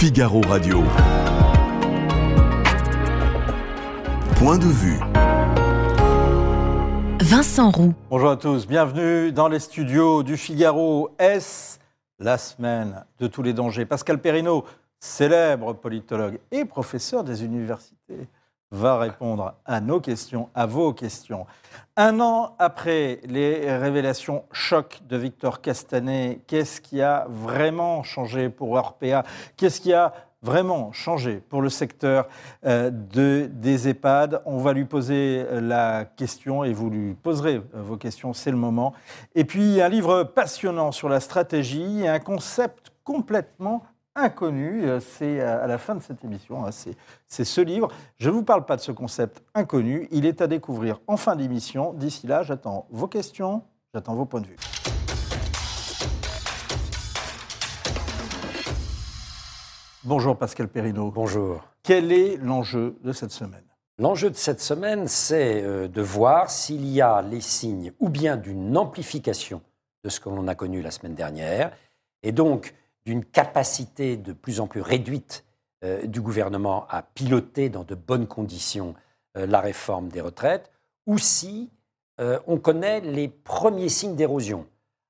Figaro Radio. Point de vue. Vincent Roux. Bonjour à tous, bienvenue dans les studios du Figaro. Est la semaine de tous les dangers Pascal Perrineau, célèbre politologue et professeur des universités, va répondre à nos questions, à vos questions. Un an après les révélations choc de Victor Castanet, qu'est-ce qui a vraiment changé pour Orpea Qu'est-ce qui a vraiment changé pour le secteur euh, de, des EHPAD? On va lui poser la question et vous lui poserez vos questions, c'est le moment. Et puis un livre passionnant sur la stratégie et un concept complètement inconnu. Euh, c'est à la fin de cette émission. Hein, c'est ce livre. Je ne vous parle pas de ce concept inconnu. Il est à découvrir en fin d'émission. D'ici là, j'attends vos questions, j'attends vos points de vue. Bonjour Pascal Perrineau. Bonjour. Quel est l'enjeu de cette semaine? L'enjeu de cette semaine, c'est euh, de voir s'il y a les signes ou bien d'une amplification de ce que l'on a connu la semaine dernière, et donc d'une capacité de plus en plus réduite euh, du gouvernement à piloter dans de bonnes conditions euh, la réforme des retraites, ou si on connaît les premiers signes d'érosion,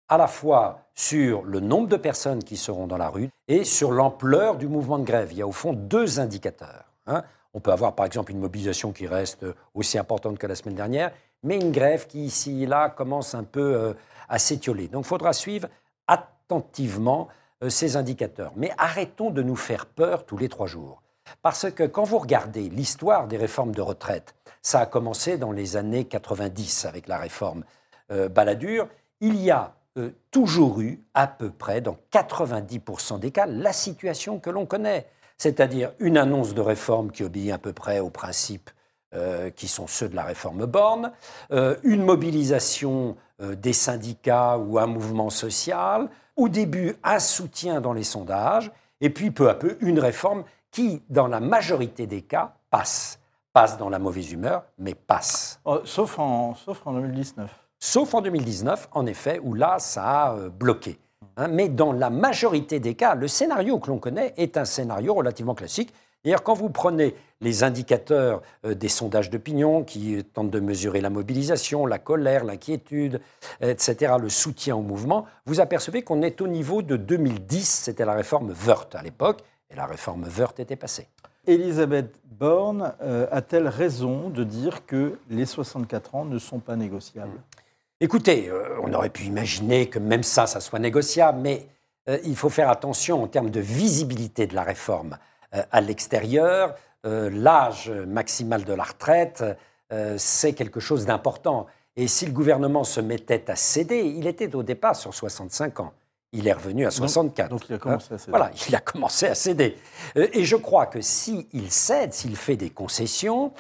à la fois sur le nombre de personnes qui seront dans la rue et sur l'ampleur du mouvement de grève. Il y a au fond deux indicateurs. Hein. On peut avoir par exemple une mobilisation qui reste aussi importante que la semaine dernière, mais une grève qui ici et là commence un peu euh, à s'étioler. Donc il faudra suivre attentivement euh, ces indicateurs. Mais arrêtons de nous faire peur tous les trois jours. Parce que quand vous regardez l'histoire des réformes de retraite, ça a commencé dans les années 90 avec la réforme euh, Balladur, il y a euh, toujours eu à peu près, dans 90% des cas, la situation que l'on connaît. C'est-à-dire une annonce de réforme qui obéit à peu près aux principes euh, qui sont ceux de la réforme Borne, euh, une mobilisation des syndicats ou un mouvement social, au début un soutien dans les sondages, et puis peu à peu une réforme qui, dans la majorité des cas, passe. Passe dans la mauvaise humeur, mais passe. Oh, sauf, en, sauf en 2019. Sauf en 2019, en effet, où là, ça a euh, bloqué. Hein. mais dans la majorité des cas, le scénario que l'on connaît est un scénario relativement classique. D'ailleurs, quand vous prenez les indicateurs euh, des sondages d'opinion qui tentent de mesurer la mobilisation, la colère, l'inquiétude, etc., le soutien au mouvement, vous apercevez qu'on est au niveau de 2010, c'était la réforme Wörth à l'époque, et la réforme Wörth était passée. Elisabeth Borne euh, a-t-elle raison de dire que les 64 ans ne sont pas négociables? Écoutez, euh, on aurait pu imaginer que même ça, ça soit négociable, mais euh, il faut faire attention en termes de visibilité de la réforme à l'extérieur. L'âge maximal de la retraite, c'est quelque chose d'important. Et si le gouvernement se mettait à céder, il était au départ sur 65 ans. Il est revenu à 64. Donc, il a commencé à céder. Voilà, il a commencé à céder. et je crois que s'il cède, s'il fait des concessions,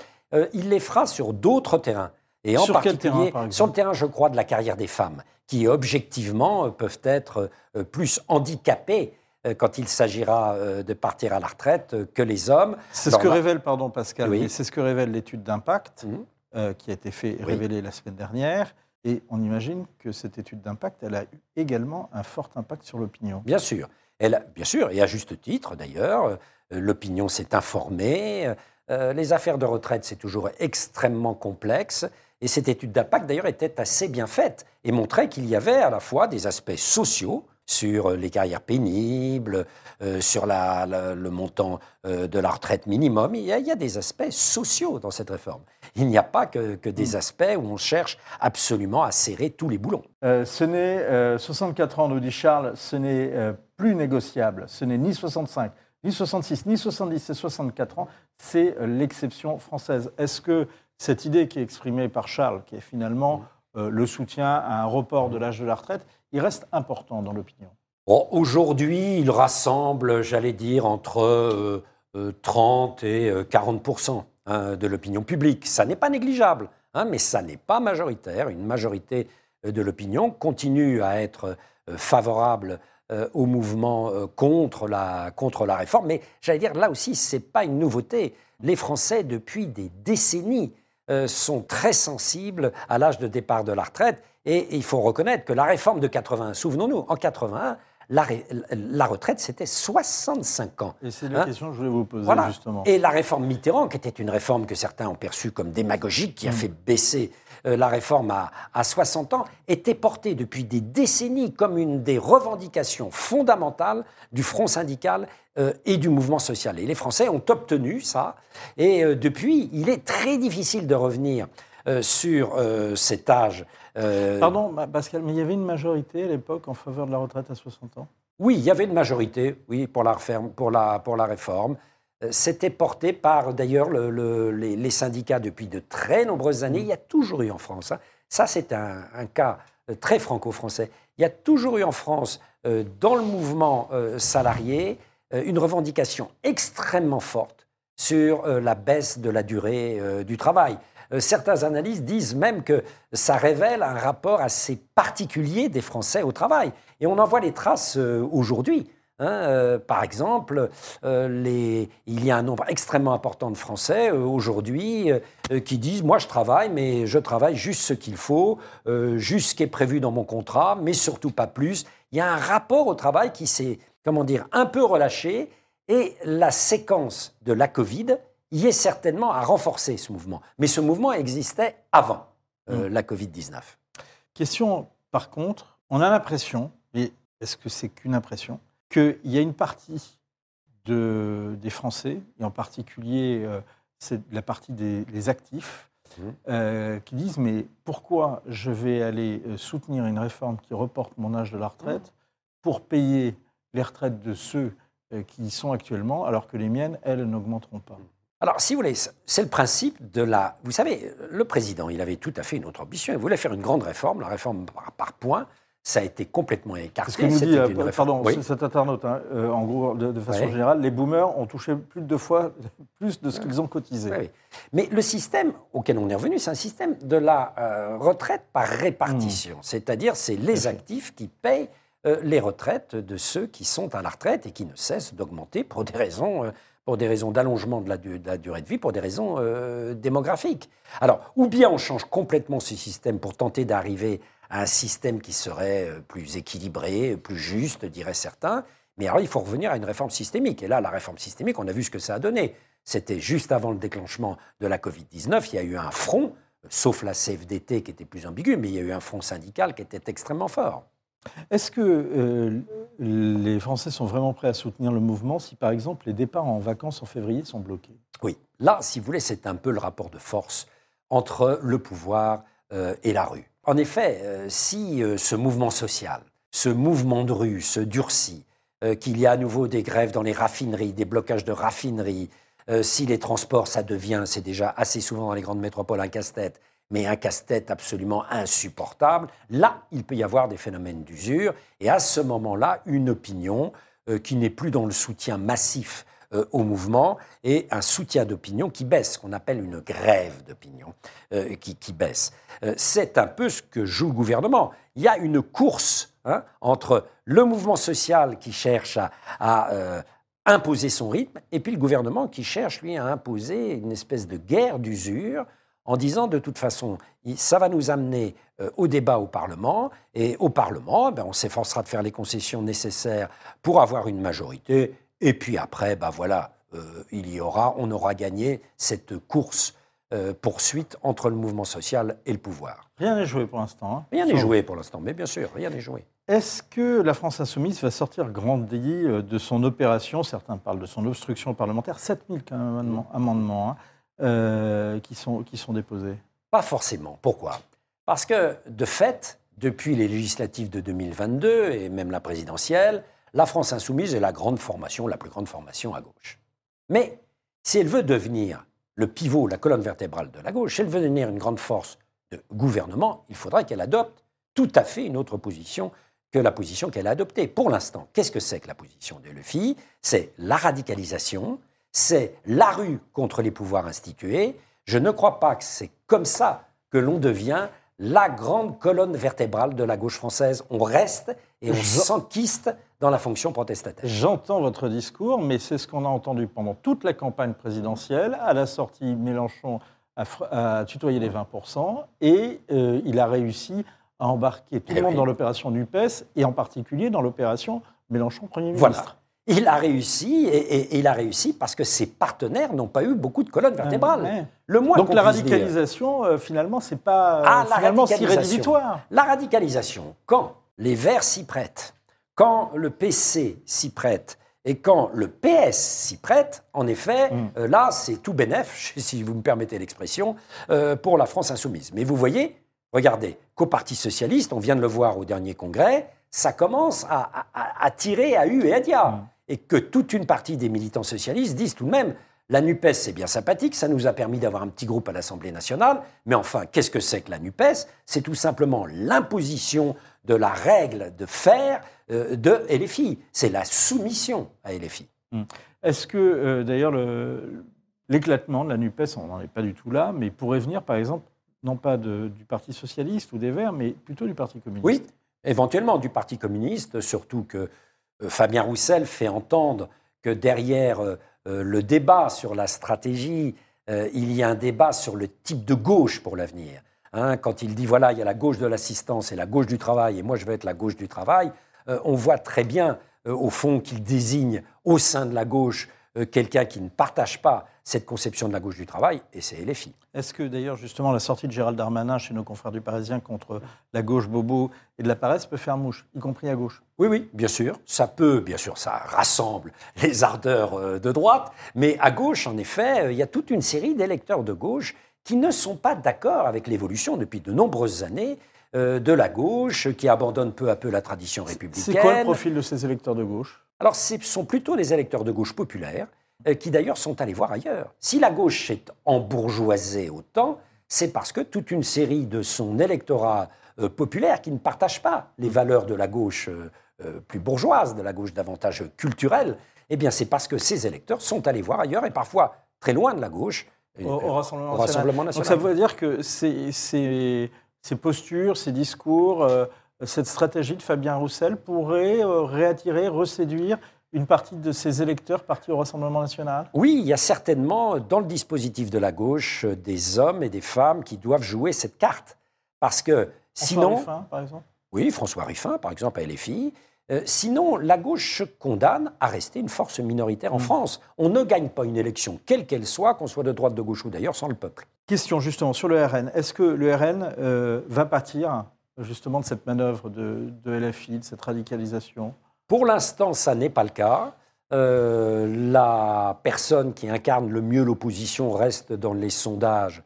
il les fera sur d'autres terrains. Et en sur particulier, sur le terrain, je crois, de la carrière des femmes, qui objectivement euh, peuvent être euh, plus handicapées euh, quand il s'agira de partir à la retraite que les hommes. C'est ce que révèle, pardon Pascal, c'est ce que révèle l'étude d'impact mhm. qui a été fait, révélée la semaine dernière. Et on imagine que cette étude d'impact, elle a eu également un fort impact sur l'opinion. Bien sûr. Elle bien sûr, et à juste titre d'ailleurs, l'opinion s'est informée. les affaires de retraite, c'est toujours extrêmement complexe. Et cette étude d'impact, d'ailleurs, était assez bien faite et montrait qu'il y avait à la fois des aspects sociaux sur les carrières pénibles, euh, sur le montant euh, de la retraite minimum. Il y, a, des aspects sociaux dans cette réforme. Il n'y a pas que, des mm. aspects où on cherche absolument à serrer tous les boulons. Euh, ce n'est 64 ans, nous dit Charles, ce n'est plus négociable. Ce n'est ni 65, ni 66, ni 70 et 64 ans. C'est l'exception française. Est-ce que cette idée qui est exprimée par Charles, qui est finalement euh, le soutien à un report de l'âge de la retraite, il reste important dans l'opinion. Aujourd'hui, il rassemble, j'allais dire, entre 30 euh, euh, et 40 hein, de l'opinion publique. Ça n'est pas négligeable, hein, mais ça n'est pas majoritaire. Une majorité de l'opinion continue à être favorable au mouvement contre la, contre la réforme. Mais j'allais dire, là aussi, ce n'est pas une nouveauté. Les Français, depuis des décennies, euh, sont très sensibles à l'âge de départ de la retraite. Et, il faut reconnaître que la réforme de 81, souvenons-nous, en 81, la, ré- la retraite, c'était 65 ans. Et c'est la Hein question que je voulais vous poser, Voilà. justement. Et la réforme Mitterrand, qui était une réforme que certains ont perçue comme démagogique, qui a fait baisser euh, la réforme à, à 60 ans, était portée depuis des décennies comme une des revendications fondamentales du front syndical euh, et du mouvement social. Et les Français ont obtenu ça. Et euh, depuis, il est très difficile de revenir sur cet âge. Pardon, Pascal, mais il y avait une majorité à l'époque en faveur de la retraite à 60 ans? Oui, il y avait une majorité, oui, pour la, referme- pour la, pour la réforme. Euh, C'était porté par, d'ailleurs, le- le- les, les syndicats depuis de très nombreuses années. Il y a toujours eu en France, hein, ça c'est un, un cas euh, très franco-français, il y a toujours eu en France, euh, dans le mouvement euh, salarié, euh, une revendication extrêmement forte sur la baisse de la durée du travail. Certains analystes disent même que ça révèle un rapport assez particulier des Français au travail. Et on en voit les traces aujourd'hui. Hein. Euh, par exemple, euh, les- il y a un nombre extrêmement important de Français euh, aujourd'hui qui disent Moi, je travaille, mais je travaille juste ce qu'il faut, juste ce qui est prévu dans mon contrat, mais surtout pas plus. Il y a un rapport au travail qui s'est, comment dire, un peu relâché. Et la séquence de la Covid y est certainement à renforcer ce mouvement. Mais ce mouvement existait avant euh, la Covid-19. Question, par contre, on a l'impression, et est-ce que c'est qu'une impression, qu'il y a une partie de, des Français, et en particulier euh, c'est la partie des les actifs, Mhm. euh, qui disent mais pourquoi je vais aller euh, soutenir une réforme qui reporte mon âge de la retraite pour payer les retraites de ceux qui y sont actuellement, alors que les miennes, elles, n'augmenteront pas Alors, si vous voulez, c'est le principe de la... Vous savez, le président, il avait tout à fait une autre ambition. Il voulait faire une grande réforme, la réforme par, par points. Ça a été complètement écarté. C'est ce que nous dit, euh, pardon, Oui. cet internaute, hein, euh, en gros, de, de façon Ouais. générale, les boomers ont touché plus de deux fois plus de ce qu'ils ont cotisé. Oui, oui. Mais le système auquel on est revenu, c'est un système de la euh, retraite par répartition. C'est-à-dire, c'est les actifs qui payent euh, les retraites de ceux qui sont à la retraite et qui ne cessent d'augmenter pour des raisons, pour des raisons d'allongement de, la du- de la durée de vie, pour des raisons euh, démographiques. Alors, ou bien on change complètement ce système pour tenter d'arriver à un système qui serait euh, plus équilibré, plus juste, diraient certains. Mais alors, il faut revenir à une réforme systémique. Et là, la réforme systémique, on a vu ce que ça a donné. C'était juste avant le déclenchement de la Covid-19. Il y a eu un front, sauf la CFDT qui était plus ambigu, mais il y a eu un front syndical qui était extrêmement fort. Est-ce que euh, les Français sont vraiment prêts à soutenir le mouvement si, par exemple, les départs en vacances en février sont bloqués? Oui, là, si vous voulez, c'est un peu le rapport de force entre le pouvoir euh, et la rue. En effet, euh, si euh, ce mouvement social, ce mouvement de rue se durcit, euh, qu'il y a à nouveau des grèves dans les raffineries, des blocages de raffineries, si les transports, ça devient, c'est déjà assez souvent dans les grandes métropoles un casse-tête, mais un casse-tête absolument insupportable, là, il peut y avoir des phénomènes d'usure, et à ce moment-là, une opinion qui n'est plus dans le soutien massif euh, au mouvement et un soutien d'opinion qui baisse, qu'on appelle une grève d'opinion euh, qui, baisse. Euh, c'est un peu ce que joue le gouvernement. Il y a une course hein, entre le mouvement social qui cherche à, à, imposer son rythme et puis le gouvernement qui cherche, lui, à imposer une espèce de guerre d'usure en disant de toute façon, ça va nous amener au débat au Parlement, et au Parlement, ben, on s'efforcera de faire les concessions nécessaires pour avoir une majorité, et puis après, ben voilà, euh, il y aura, on aura gagné cette course euh, poursuite entre le mouvement social et le pouvoir. Rien n'est joué pour l'instant. hein. Rien n'est joué pour l'instant, mais bien sûr, rien n'est joué. Est-ce que la France insoumise va sortir grandie euh, de son opération Certains parlent de son obstruction parlementaire. 7000 quand même amendements, amendements, hein, euh, qui, sont, qui sont déposés? Pas forcément. Pourquoi? Parce que, de fait, depuis les législatives de 2022 et même la présidentielle, la France insoumise est la grande formation, la plus grande formation à gauche. Mais si elle veut devenir le pivot, la colonne vertébrale de la gauche, si elle veut devenir une grande force de gouvernement, il faudra qu'elle adopte tout à fait une autre position que la position qu'elle a adoptée. Pour l'instant, qu'est-ce que c'est que la position de LFI C'est la radicalisation, c'est la rue contre les pouvoirs institués. Je ne crois pas que c'est comme ça que l'on devient la grande colonne vertébrale de la gauche française. On reste et on s'enquiste dans la fonction protestataire. J'entends votre discours, mais c'est ce qu'on a entendu pendant toute la campagne présidentielle. À la sortie, Mélenchon a, tutoyé les 20% et euh, il a réussi à embarquer tout le monde oui. dans l'opération NUPES et en particulier dans l'opération Mélenchon Premier ministre. Voilà. Il a réussi, et, et- et il a réussi parce que ses partenaires n'ont pas eu beaucoup de colonnes vertébrales. Ouais. Le moins Donc la dire. radicalisation, euh, finalement, c'est pas euh, Ah, la finalement si rédhibitoire. La radicalisation, quand les Verts s'y prêtent, quand le PC s'y prête et quand le PS s'y prête, en effet, Mm. euh, là, c'est tout bénef, si vous me permettez l'expression, euh, pour la France insoumise. Mais vous voyez, regardez, qu'au Parti socialiste, on vient de le voir au dernier congrès, ça commence à, à- à- à tirer à U et à dia. Mm. Et que toute une partie des militants socialistes disent tout de même, la NUPES, c'est bien sympathique, ça nous a permis d'avoir un petit groupe à l'Assemblée nationale, mais enfin, qu'est-ce que c'est que la NUPES? C'est tout simplement l'imposition de la règle de faire euh, de LFI. C'est la soumission à LFI. Est-ce que, euh, d'ailleurs, le- l'éclatement de la NUPES, on n'en est pas du tout là, mais pourrait venir, par exemple, non pas de- du Parti socialiste ou des Verts, mais plutôt du Parti communiste? Oui, éventuellement du Parti communiste, surtout que euh, Fabien Roussel fait entendre que derrière le débat sur la stratégie, il y a un débat sur le type de gauche pour l'avenir. Hein, quand il dit voilà, il y a la gauche de l'assistance et la gauche du travail, et moi je vais être la gauche du travail, euh, on voit très bien, euh, au fond, qu'il désigne au sein de la gauche euh, quelqu'un qui ne partage pas cette conception de la gauche du travail, et c'est LFI. Est-ce que, d'ailleurs, justement, la sortie de Gérald Darmanin chez nos confrères du Parisien contre la gauche bobo et de la paresse peut faire mouche, y compris à gauche? Oui, oui, bien sûr. Ça peut, bien sûr, ça rassemble les ardeurs de droite, mais à gauche, en effet, il y a toute une série d'électeurs de gauche qui ne sont pas d'accord avec l'évolution depuis de nombreuses années euh, de la gauche, qui abandonne peu à peu la tradition républicaine. C'est quoi le profil de ces électeurs de gauche? Alors, ce sont plutôt des électeurs de gauche populaires euh, qui d'ailleurs sont allés voir ailleurs. Si la gauche est embourgeoisée autant, c'est parce que toute une série de son électorat euh, populaire qui ne partage pas les valeurs de la gauche plus bourgeoise, de la gauche davantage culturelle, eh bien c'est parce que ces électeurs sont allés voir ailleurs et parfois très loin de la gauche. Au, au Rassemblement, au national. Rassemblement Donc ça veut dire que ces, ces- ces postures, ces discours, euh, cette stratégie de Fabien Roussel pourrait euh, réattirer, reséduire une partie de ses électeurs partis au Rassemblement national? Oui, il y a certainement dans le dispositif de la gauche euh, des hommes et des femmes qui doivent jouer cette carte. Parce que Sinon, sinon, Ruffin, par exemple Oui, François Ruffin, par exemple, à LFI. Euh, sinon, la gauche se condamne à rester une force minoritaire en Mm. France. On ne gagne pas une élection, quelle qu'elle soit, qu'on soit de droite, de gauche ou d'ailleurs, sans le peuple. Question justement sur le RN. Est-ce que le RN euh, va pâtir justement de cette manœuvre de, de LFI, de cette radicalisation? Pour l'instant, ça n'est pas le cas. Euh, la personne qui incarne le mieux l'opposition reste dans les sondages,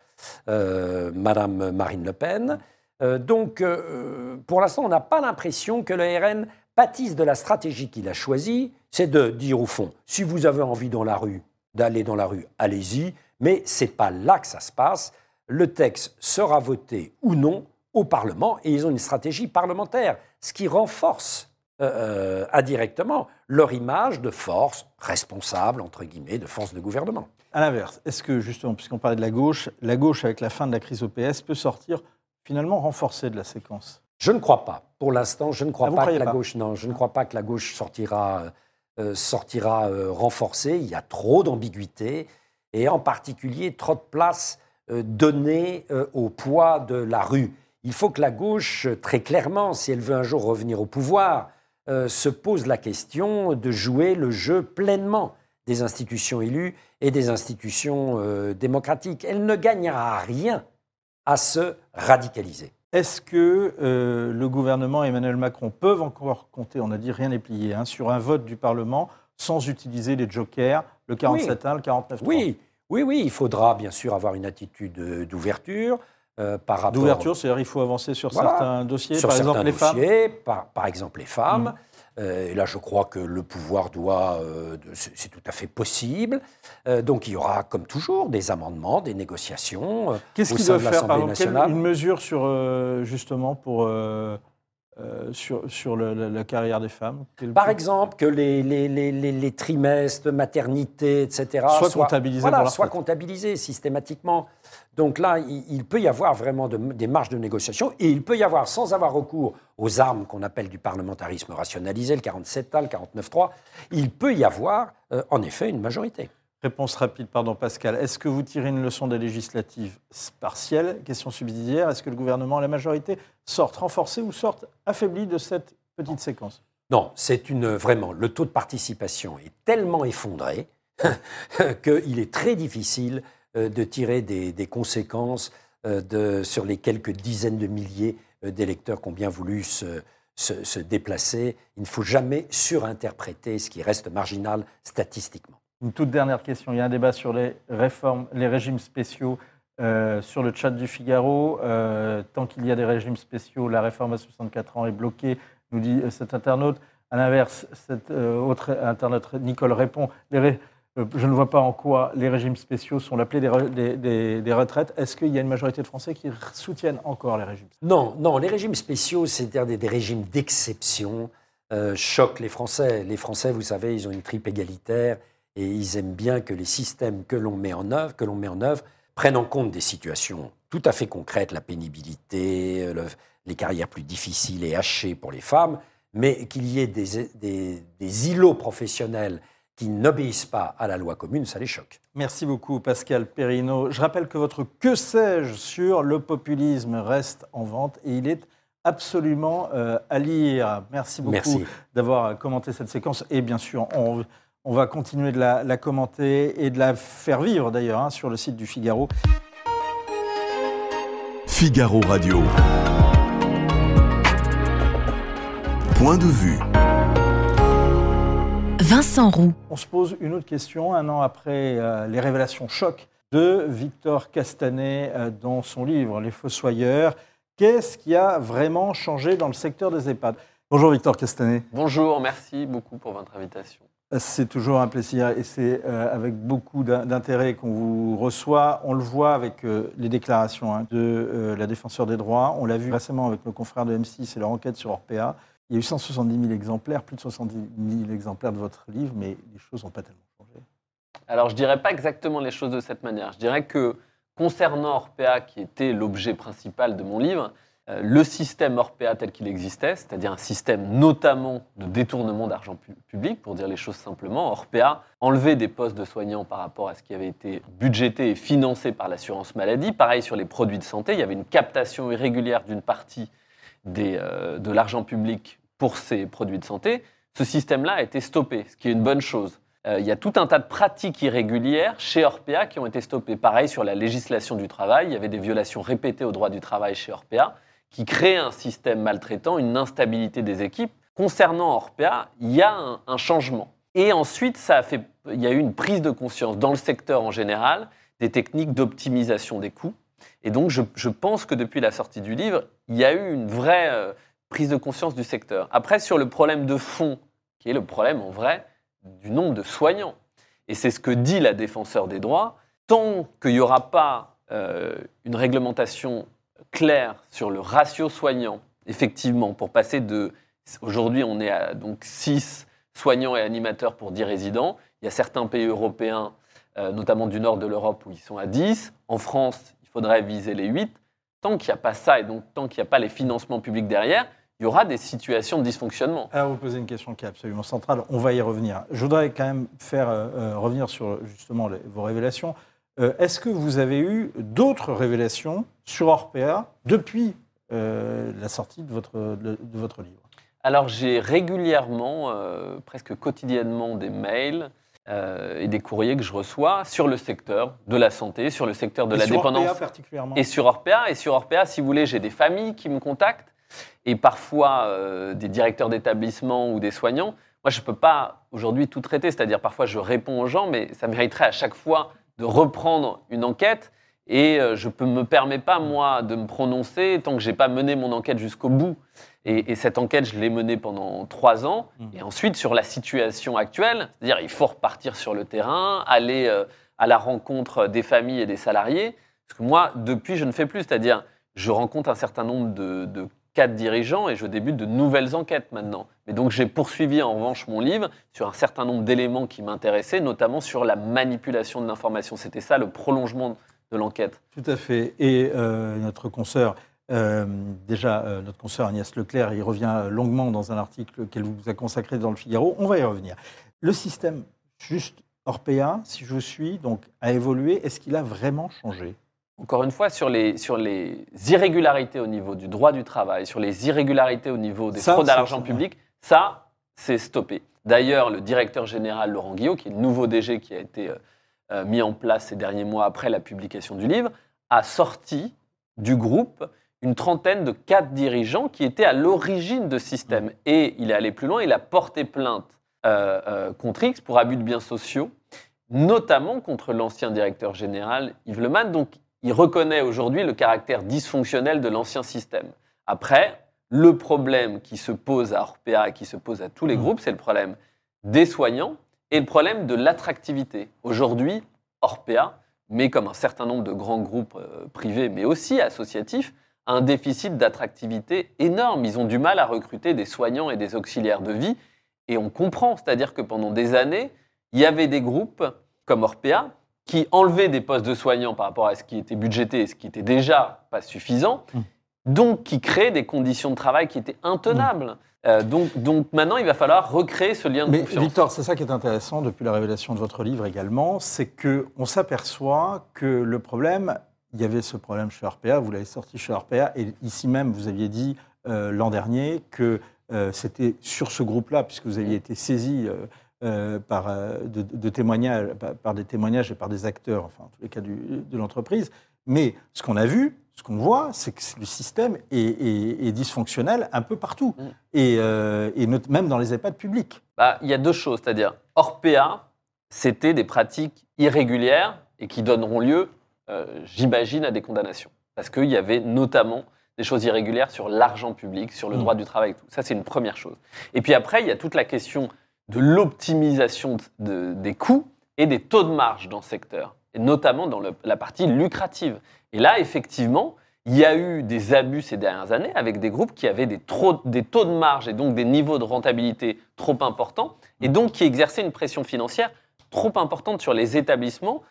Madame Marine Le Pen. Donc, pour l'instant, on n'a pas l'impression que le RN pâtisse de la stratégie qu'il a choisie, c'est de dire au fond, si vous avez envie dans la rue, d'aller dans la rue, allez-y, mais c'est pas là que ça se passe. Le texte sera voté ou non au Parlement et ils ont une stratégie parlementaire, ce qui renforce euh, euh, indirectement leur image de force responsable, entre guillemets, de force de gouvernement. À l'inverse, est-ce que justement, puisqu'on parlait de la gauche, la gauche avec la fin de la crise au PS peut sortir finalement renforcée de la séquence? Je ne crois pas. Pour l'instant, je ne crois Ah, pas que la pas gauche, non, je ne crois pas que la gauche sortira, euh, sortira euh, renforcée. Il y a trop d'ambiguïté et en particulier trop de place euh, donnée euh, au poids de la rue. Il faut que la gauche, euh, très clairement, si elle veut un jour revenir au pouvoir, euh, se pose la question de jouer le jeu pleinement des institutions élues et des institutions euh, démocratiques. Elle ne gagnera rien à se radicaliser. Est-ce que euh, le gouvernement et Emmanuel Macron peuvent encore compter, on a dit rien n'est plié, hein, sur un vote du Parlement sans utiliser les jokers, le 47.1, le 49.3 Oui, oui, oui, il faudra bien sûr avoir une attitude euh, d'ouverture euh, par rapport D'ouverture, c'est-à-dire il faut avancer sur Voilà. certains dossiers, sur par certains exemple les femmes. dossiers, par, par exemple les femmes. Mm. Euh, et là, je crois que le pouvoir doit, euh, c'est tout à fait possible. Euh, donc, il y aura, comme toujours, des amendements, des négociations. euh, Qu'est-ce doivent de faire, par exemple. Une mesure sur, euh, justement, pour, euh, euh, sur, sur le- la, la carrière des femmes? Par exemple, que les, les, les, trimestres, maternité, etc., Soient comptabilisés voilà, retraite. comptabilisés systématiquement. Donc là, il, il peut y avoir vraiment de- des marges de négociation et il peut y avoir, sans avoir recours aux armes qu'on appelle du parlementarisme rationalisé, le 47A, le 49.3, il peut y avoir euh, en effet une majorité. Réponse rapide, pardon Pascal. Est-ce que vous tirez une leçon des législatives partielles? Question subsidiaire. Est-ce que le gouvernement et la majorité sortent renforcés ou sortent affaiblis de cette petite séquence? Non, c'est une vraiment le taux de participation est tellement effondré qu'il est très difficile de tirer des, conséquences euh, sur les quelques dizaines de milliers euh, d'électeurs qui ont bien voulu se, déplacer. Il ne faut jamais surinterpréter ce qui reste marginal statistiquement. Une toute dernière question. Il y a un débat sur les réformes, les régimes spéciaux euh, sur le chat du Figaro. Euh, tant qu'il y a des régimes spéciaux, la réforme à 64 ans est bloquée, nous dit euh, cet internaute. À l'inverse, cet euh, autre internaute, Nicole, répond euh, Je ne vois pas en quoi les régimes spéciaux sont l'appelé des, des- retraites. Est-ce qu'il y a une majorité de Français qui soutiennent encore les régimes Non, non, les régimes spéciaux, c'est-à-dire des, régimes d'exception, euh, choquent les Français. Les Français, vous savez, ils ont une tripe égalitaire et ils aiment bien que les systèmes que l'on met en œuvre, que l'on met en œuvre, prennent en compte des situations tout à fait concrètes, la pénibilité, euh, le- les carrières plus difficiles et hachées pour les femmes, mais qu'il y ait des îlots professionnels qui n'obéissent pas à la loi commune, ça les choque. Merci beaucoup, Pascal Perrineau. Je rappelle que votre Que sais-je sur le populisme reste en vente et il est absolument euh, à lire. Merci beaucoup d'avoir commenté cette séquence. Et bien sûr, on, on va continuer de la, la commenter et de la faire vivre d'ailleurs hein, sur le site du Figaro. Figaro Radio. Point de vue. Vincent Roux. On se pose une autre question un an après euh, les révélations choc de Victor Castanet euh, dans son livre Les Fossoyeurs. Qu'est-ce qui a vraiment changé dans le secteur des EHPAD? Bonjour Victor Castanet. Bonjour, merci beaucoup pour votre invitation. C'est toujours un plaisir et c'est euh, avec beaucoup d'in- d'intérêt qu'on vous reçoit. On le voit avec euh, les déclarations hein, de euh, la défenseur des droits. On l'a vu récemment avec nos confrères de M6 et leur enquête sur Orpea. Il y a eu 170 000 exemplaires, plus de 70 000 exemplaires de votre livre, mais les choses n'ont pas tellement changé. Alors, je dirais pas exactement les choses de cette manière. Je dirais que concernant Orpea, qui était l'objet principal de mon livre, euh, le système Orpea tel qu'il existait, c'est-à-dire un système notamment de détournement d'argent pu- public, pour dire les choses simplement, Orpea enlevait des postes de soignants par rapport à ce qui avait été budgété et financé par l'assurance maladie. Pareil sur les produits de santé, il y avait une captation irrégulière d'une partie euh, de l'argent public pour ces produits de santé. Ce système-là a été stoppé, ce qui est une bonne chose. Euh, il y a tout un tas de pratiques irrégulières chez Orpea qui ont été stoppées. Pareil sur la législation du travail, il y avait des violations répétées au droit du travail chez Orpea qui créent un système maltraitant, une instabilité des équipes. Concernant Orpea, il y a un, changement. Et ensuite, ça a fait, il y a eu une prise de conscience dans le secteur en général des techniques d'optimisation des coûts. Et donc, je, je pense que depuis la sortie du livre, il y a eu une vraie euh, prise de conscience du secteur. Après, sur le problème de fond, qui est le problème en vrai du nombre de soignants. Et c'est ce que dit la défenseur des droits. Tant qu'il n'y aura pas euh, une réglementation claire sur le ratio soignant, effectivement, pour passer de... Aujourd'hui, on est à donc 6 soignants et animateurs pour 10 résidents. Il y a certains pays européens, euh, notamment du nord de l'Europe, où ils sont à 10. En France, il faudrait viser les 8. Tant qu'il n'y a pas ça, et donc tant qu'il n'y a pas les financements publics derrière, il y aura des situations de dysfonctionnement. Alors, vous posez une question qui est absolument centrale. On va y revenir. Je voudrais quand même faire euh, euh, revenir sur justement les- vos révélations. Euh, Est-ce que vous avez eu d'autres révélations sur Orpea depuis euh, la sortie de votre, de, de votre livre? Alors j'ai régulièrement, presque quotidiennement, des mails euh, et des courriers que je reçois sur le secteur de la santé, sur le secteur de Et la sur dépendance. Orpea particulièrement? Et sur Orpea, et sur Orpea, si vous voulez, j'ai des familles qui me contactent et parfois euh, des directeurs d'établissement ou des soignants. Moi, je ne peux pas aujourd'hui tout traiter, c'est-à-dire parfois je réponds aux gens, mais ça mériterait à chaque fois de reprendre une enquête et euh, je ne me permets pas, moi, de me prononcer tant que je n'ai pas mené mon enquête jusqu'au bout. Et, et cette enquête, je l'ai menée pendant trois ans. Mm. Et ensuite, sur la situation actuelle, c'est-à-dire il faut repartir sur le terrain, aller euh, à la rencontre des familles et des salariés. Parce que moi, depuis, je ne fais plus. C'est-à-dire, je rencontre un certain nombre de, de cadres dirigeants et je débute de nouvelles enquêtes maintenant. Mais donc, j'ai poursuivi en revanche mon livre sur un certain nombre d'éléments qui m'intéressaient, notamment sur la manipulation de l'information. C'était ça le prolongement de l'enquête. Tout à fait. Et euh, notre consoeur, euh, déjà, euh, notre consoeur Agnès Leclerc, il revient longuement dans un article qu'elle vous a consacré dans le Figaro. On va y revenir. Le système, juste Orpea, si je suis, donc, a évolué. Est-ce qu'il a vraiment changé? Encore une fois, sur les, sur les irrégularités au niveau du droit du travail, sur les irrégularités au niveau des Ça, fraudes à l'argent public, ça, c'est stoppé. D'ailleurs, le directeur général Laurent Guillot, qui est le nouveau DG qui a été euh, euh, mis en place ces derniers mois après la publication du livre, a sorti du groupe une trentaine de quatre dirigeants qui étaient à l'origine de ce système. Et il est allé plus loin, il a porté plainte euh, euh, contre X pour abus de biens sociaux, notamment contre l'ancien directeur général Yves Leman. Donc, il reconnaît aujourd'hui le caractère dysfonctionnel de l'ancien système. Après, le problème qui se pose à Orpea et qui se pose à tous les Mmh. groupes, c'est le problème des soignants et le problème de l'attractivité. Aujourd'hui, Orpea, mais comme un certain nombre de grands groupes euh, privés, mais aussi associatifs, a un déficit d'attractivité énorme. Ils ont du mal à recruter des soignants et des auxiliaires de vie. Et on comprend, c'est-à-dire que pendant des années, il y avait des groupes comme Orpea qui enlevaient des postes de soignants par rapport à ce qui était budgété et ce qui était déjà pas suffisant, Mm. donc qui créaient des conditions de travail qui étaient intenables. Euh, donc, donc maintenant, il va falloir recréer ce lien de Mais confiance. Victor, c'est ça qui est intéressant depuis la révélation de votre livre également, c'est que on s'aperçoit que le problème, il y avait ce problème chez RPA, vous l'avez sorti chez RPA, et ici même, vous aviez dit euh, l'an dernier que euh, c'était sur ce groupe-là, puisque vous aviez été saisi euh, par, euh, de, de témoignages, par, des témoignages et par des acteurs, enfin en tous les cas du- de l'entreprise. Mais ce qu'on a vu, ce qu'on voit, c'est que le système est, est- est dysfonctionnel un peu partout, Mm. et, euh, et même dans les EHPAD publics. Bah, il y a deux choses, c'est-à-dire Orpea, c'était des pratiques irrégulières et qui donneront lieu, euh, j'imagine, à des condamnations. Parce qu'il y avait notamment des choses irrégulières sur l'argent public, sur le Mm. droit du travail et tout. Ça, c'est une première chose. Et puis après, il y a toute la question de l'optimisation de- de- des coûts et des taux de marge dans ce secteur, et notamment dans le- la partie lucrative. Et là, effectivement, il y a eu des abus ces dernières années avec des groupes qui avaient des, trop- des taux de marge et donc des niveaux de rentabilité trop importants et donc qui exerçaient une pression financière trop importante sur les établissements.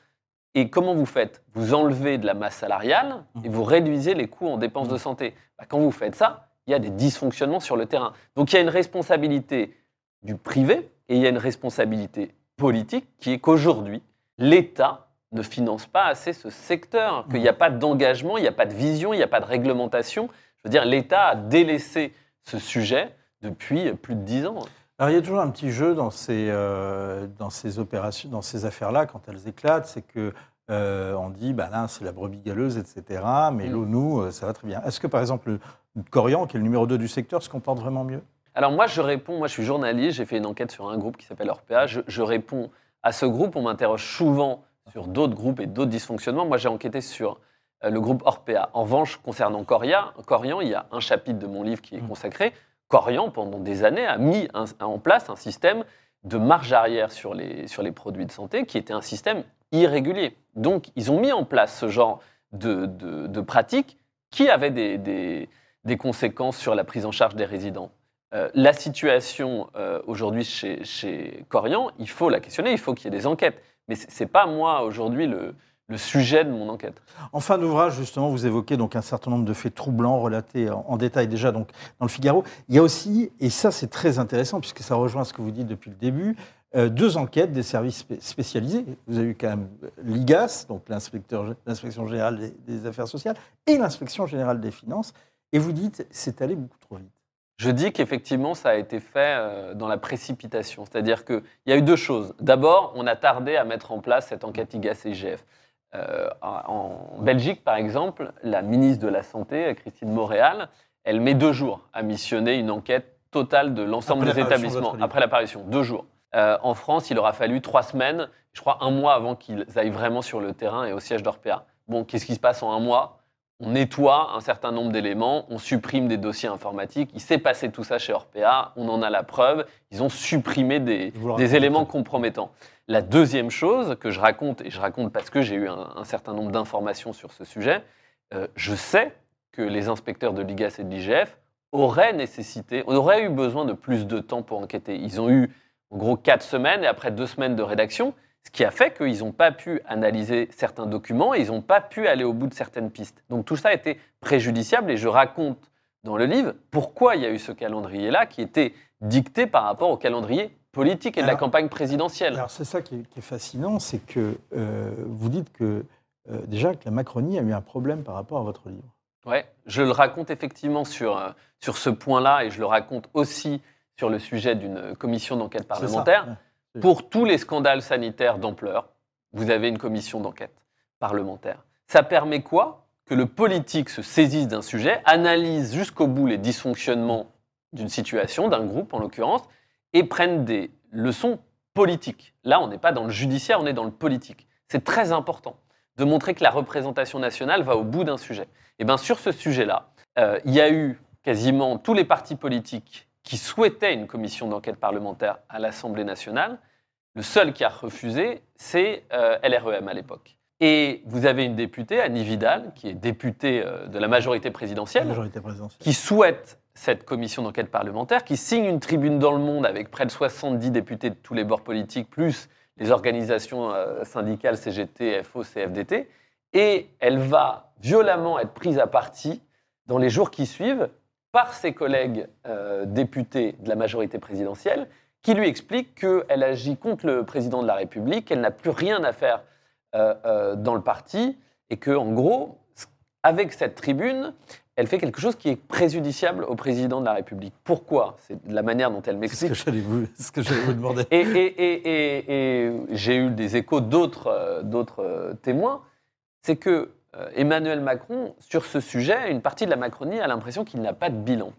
Et comment vous faites? Vous enlevez de la masse salariale et vous réduisez les coûts en dépenses de santé. Bah, quand vous faites ça, il y a des dysfonctionnements sur le terrain. Donc il y a une responsabilité du privé et il y a une responsabilité politique qui est qu'aujourd'hui, l'État ne finance pas assez ce secteur, qu'il n'y a pas d'engagement, il n'y a pas de vision, il n'y a pas de réglementation. Je veux dire, l'État a délaissé ce sujet depuis plus de dix ans. Alors il y a toujours un petit jeu dans ces, euh, dans ces opérations, dans ces affaires-là, quand elles éclatent, c'est que euh, on dit, bah là, c'est la brebis galeuse, etc. Mais Mm. l'ONU, euh, ça va très bien. Est-ce que, par exemple, le Corian, qui est le numéro 2 du secteur, se comporte vraiment mieux? Alors moi, je réponds, moi je suis journaliste, j'ai fait une enquête sur un groupe qui s'appelle Orpea, je, je réponds à ce groupe, on m'interroge souvent sur d'autres groupes et d'autres dysfonctionnements. Moi, j'ai enquêté sur euh, le groupe Orpea. En revanche, concernant Coria, Corian, il y a un chapitre de mon livre qui est Mm. consacré. Corian, pendant des années, a mis un- en place un système de marge arrière sur les, sur les produits de santé qui était un système irrégulier. Donc, ils ont mis en place ce genre de, de, de pratiques qui avaient des, des, des conséquences sur la prise en charge des résidents. Euh, la situation euh, aujourd'hui chez, Corian, il faut la questionner, il faut qu'il y ait des enquêtes. Mais ce n'est pas moi aujourd'hui le, sujet de mon enquête. En fin d'ouvrage, justement, vous évoquez donc un certain nombre de faits troublants relatés en, détail déjà donc, dans le Figaro. Il y a aussi, et ça c'est très intéressant puisque ça rejoint ce que vous dites depuis le début, euh, deux enquêtes des services spé- spécialisés. Vous avez eu quand même l'IGAS, donc l'inspection générale des, des affaires sociales, et l'inspection générale des finances. Et vous dites, c'est allé beaucoup trop vite. Je dis qu'effectivement, ça a été fait euh, dans la précipitation. C'est-à-dire qu'il y a eu deux choses. D'abord, on a tardé à mettre en place cette enquête IGAS-IGF. Euh, en en Belgique, par exemple, la ministre de la Santé, Christine Montréal, elle met deux jours à missionner une enquête totale de l'ensemble des établissements, après l'apparition, deux jours. Euh, en France, il aura fallu trois semaines, je crois un mois avant qu'ils aillent vraiment sur le terrain et au siège d'Orpea. Bon, qu'est-ce qui se passe en un mois? On nettoie un certain nombre d'éléments, on supprime des dossiers informatiques. Il s'est passé tout ça chez Orpea, on en a la preuve. Ils ont supprimé des, éléments compromettants. La deuxième chose que je raconte, et je raconte parce que j'ai eu un, un certain nombre d'informations sur ce sujet, euh, je sais que les inspecteurs de l'IGAS et de l'IGF auraient nécessité, auraient eu besoin de plus de temps pour enquêter. Ils ont eu en gros quatre semaines et après deux semaines de rédaction, ce qui a fait qu'ils n'ont pas pu analyser certains documents et ils n'ont pas pu aller au bout de certaines pistes. Donc tout ça a été préjudiciable et je raconte dans le livre pourquoi il y a eu ce calendrier-là qui était dicté par rapport au calendrier politique et de la campagne présidentielle. Alors c'est ça qui est, qui est fascinant, c'est que euh, vous dites que euh, déjà que la Macronie a eu un problème par rapport à votre livre. Ouais, je le raconte effectivement sur, euh, sur ce point-là et je le raconte aussi sur le sujet d'une commission d'enquête parlementaire. Pour tous les scandales sanitaires d'ampleur, vous avez une commission d'enquête parlementaire. Ça permet quoi? Que le politique se saisisse d'un sujet, analyse jusqu'au bout les dysfonctionnements d'une situation, d'un groupe en l'occurrence, et prenne des leçons politiques. Là, on n'est pas dans le judiciaire, on est dans le politique. C'est très important de montrer que la représentation nationale va au bout d'un sujet. Et bien sur ce sujet-là, euh, il y a eu quasiment tous les partis politiques qui souhaitaient une commission d'enquête parlementaire à l'Assemblée nationale. Le seul qui a refusé, c'est euh, LREM à l'époque. Et vous avez une députée, Annie Vidal, qui est députée euh, de la majorité La présidentielle, majorité présidentielle. qui souhaite cette commission d'enquête parlementaire, qui signe une tribune dans le monde avec près de 70 députés de tous les bords politiques, plus les organisations euh, syndicales CGT, FO, CFDT, et elle va violemment être prise à partie dans les jours qui suivent par ses collègues euh, députés de la majorité présidentielle, qui lui expliquent qu'elle agit contre le président de la République, qu'elle n'a plus rien à faire euh, euh, dans le parti, et que, en gros, avec cette tribune, elle fait quelque chose qui est préjudiciable au président de la République. Pourquoi? C'est la manière dont elle m'explique. c'est ce que j'allais vous demander. Et, et- et- et- et j'ai eu des échos d'autres témoins. C'est que Emmanuel Macron, sur ce sujet, une partie de la Macronie a l'impression qu'il n'a pas de bilan.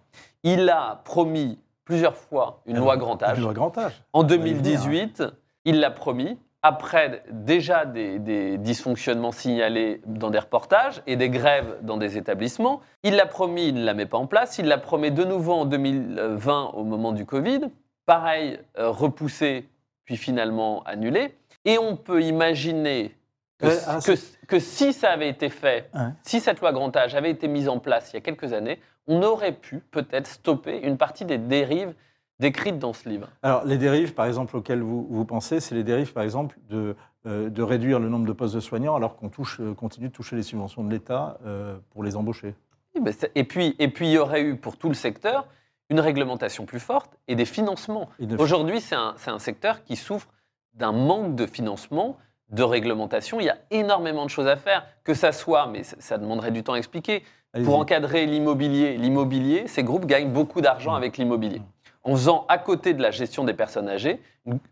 Il a promis plusieurs fois une loi grand âge. Une loi grand âge. En va y venir, 2018, il l'a promis, après déjà des, des dysfonctionnements signalés dans des reportages et des grèves dans des établissements. Il l'a promis, il ne la met pas en place. Il l'a promis de nouveau en 2020 au moment du Covid. Pareil, euh, repoussé, puis finalement annulé. Et on peut imaginer que, Euh, ah, que, que si ça avait été fait, Ouais. si cette loi grand âge avait été mise en place il y a quelques années, on aurait pu peut-être stopper une partie des dérives décrites dans ce livre. Alors, les dérives, par exemple, auxquelles vous, vous pensez, c'est les dérives, par exemple, de, euh, de réduire le nombre de postes de soignants alors qu'on touche, euh, continue de toucher les subventions de l'État euh, pour les embaucher. Oui, ben Et puis, et puis, il y aurait eu pour tout le secteur une réglementation plus forte et des financements. De- Aujourd'hui, c'est un, c'est un secteur qui souffre d'un manque de financement, de réglementation. Il y a énormément de choses à faire, que ça soit, mais ça, ça demanderait du temps à expliquer, pour encadrer l'immobilier. L'immobilier, ces groupes gagnent beaucoup d'argent Mmh. avec l'immobilier. En faisant à côté de la gestion des personnes âgées,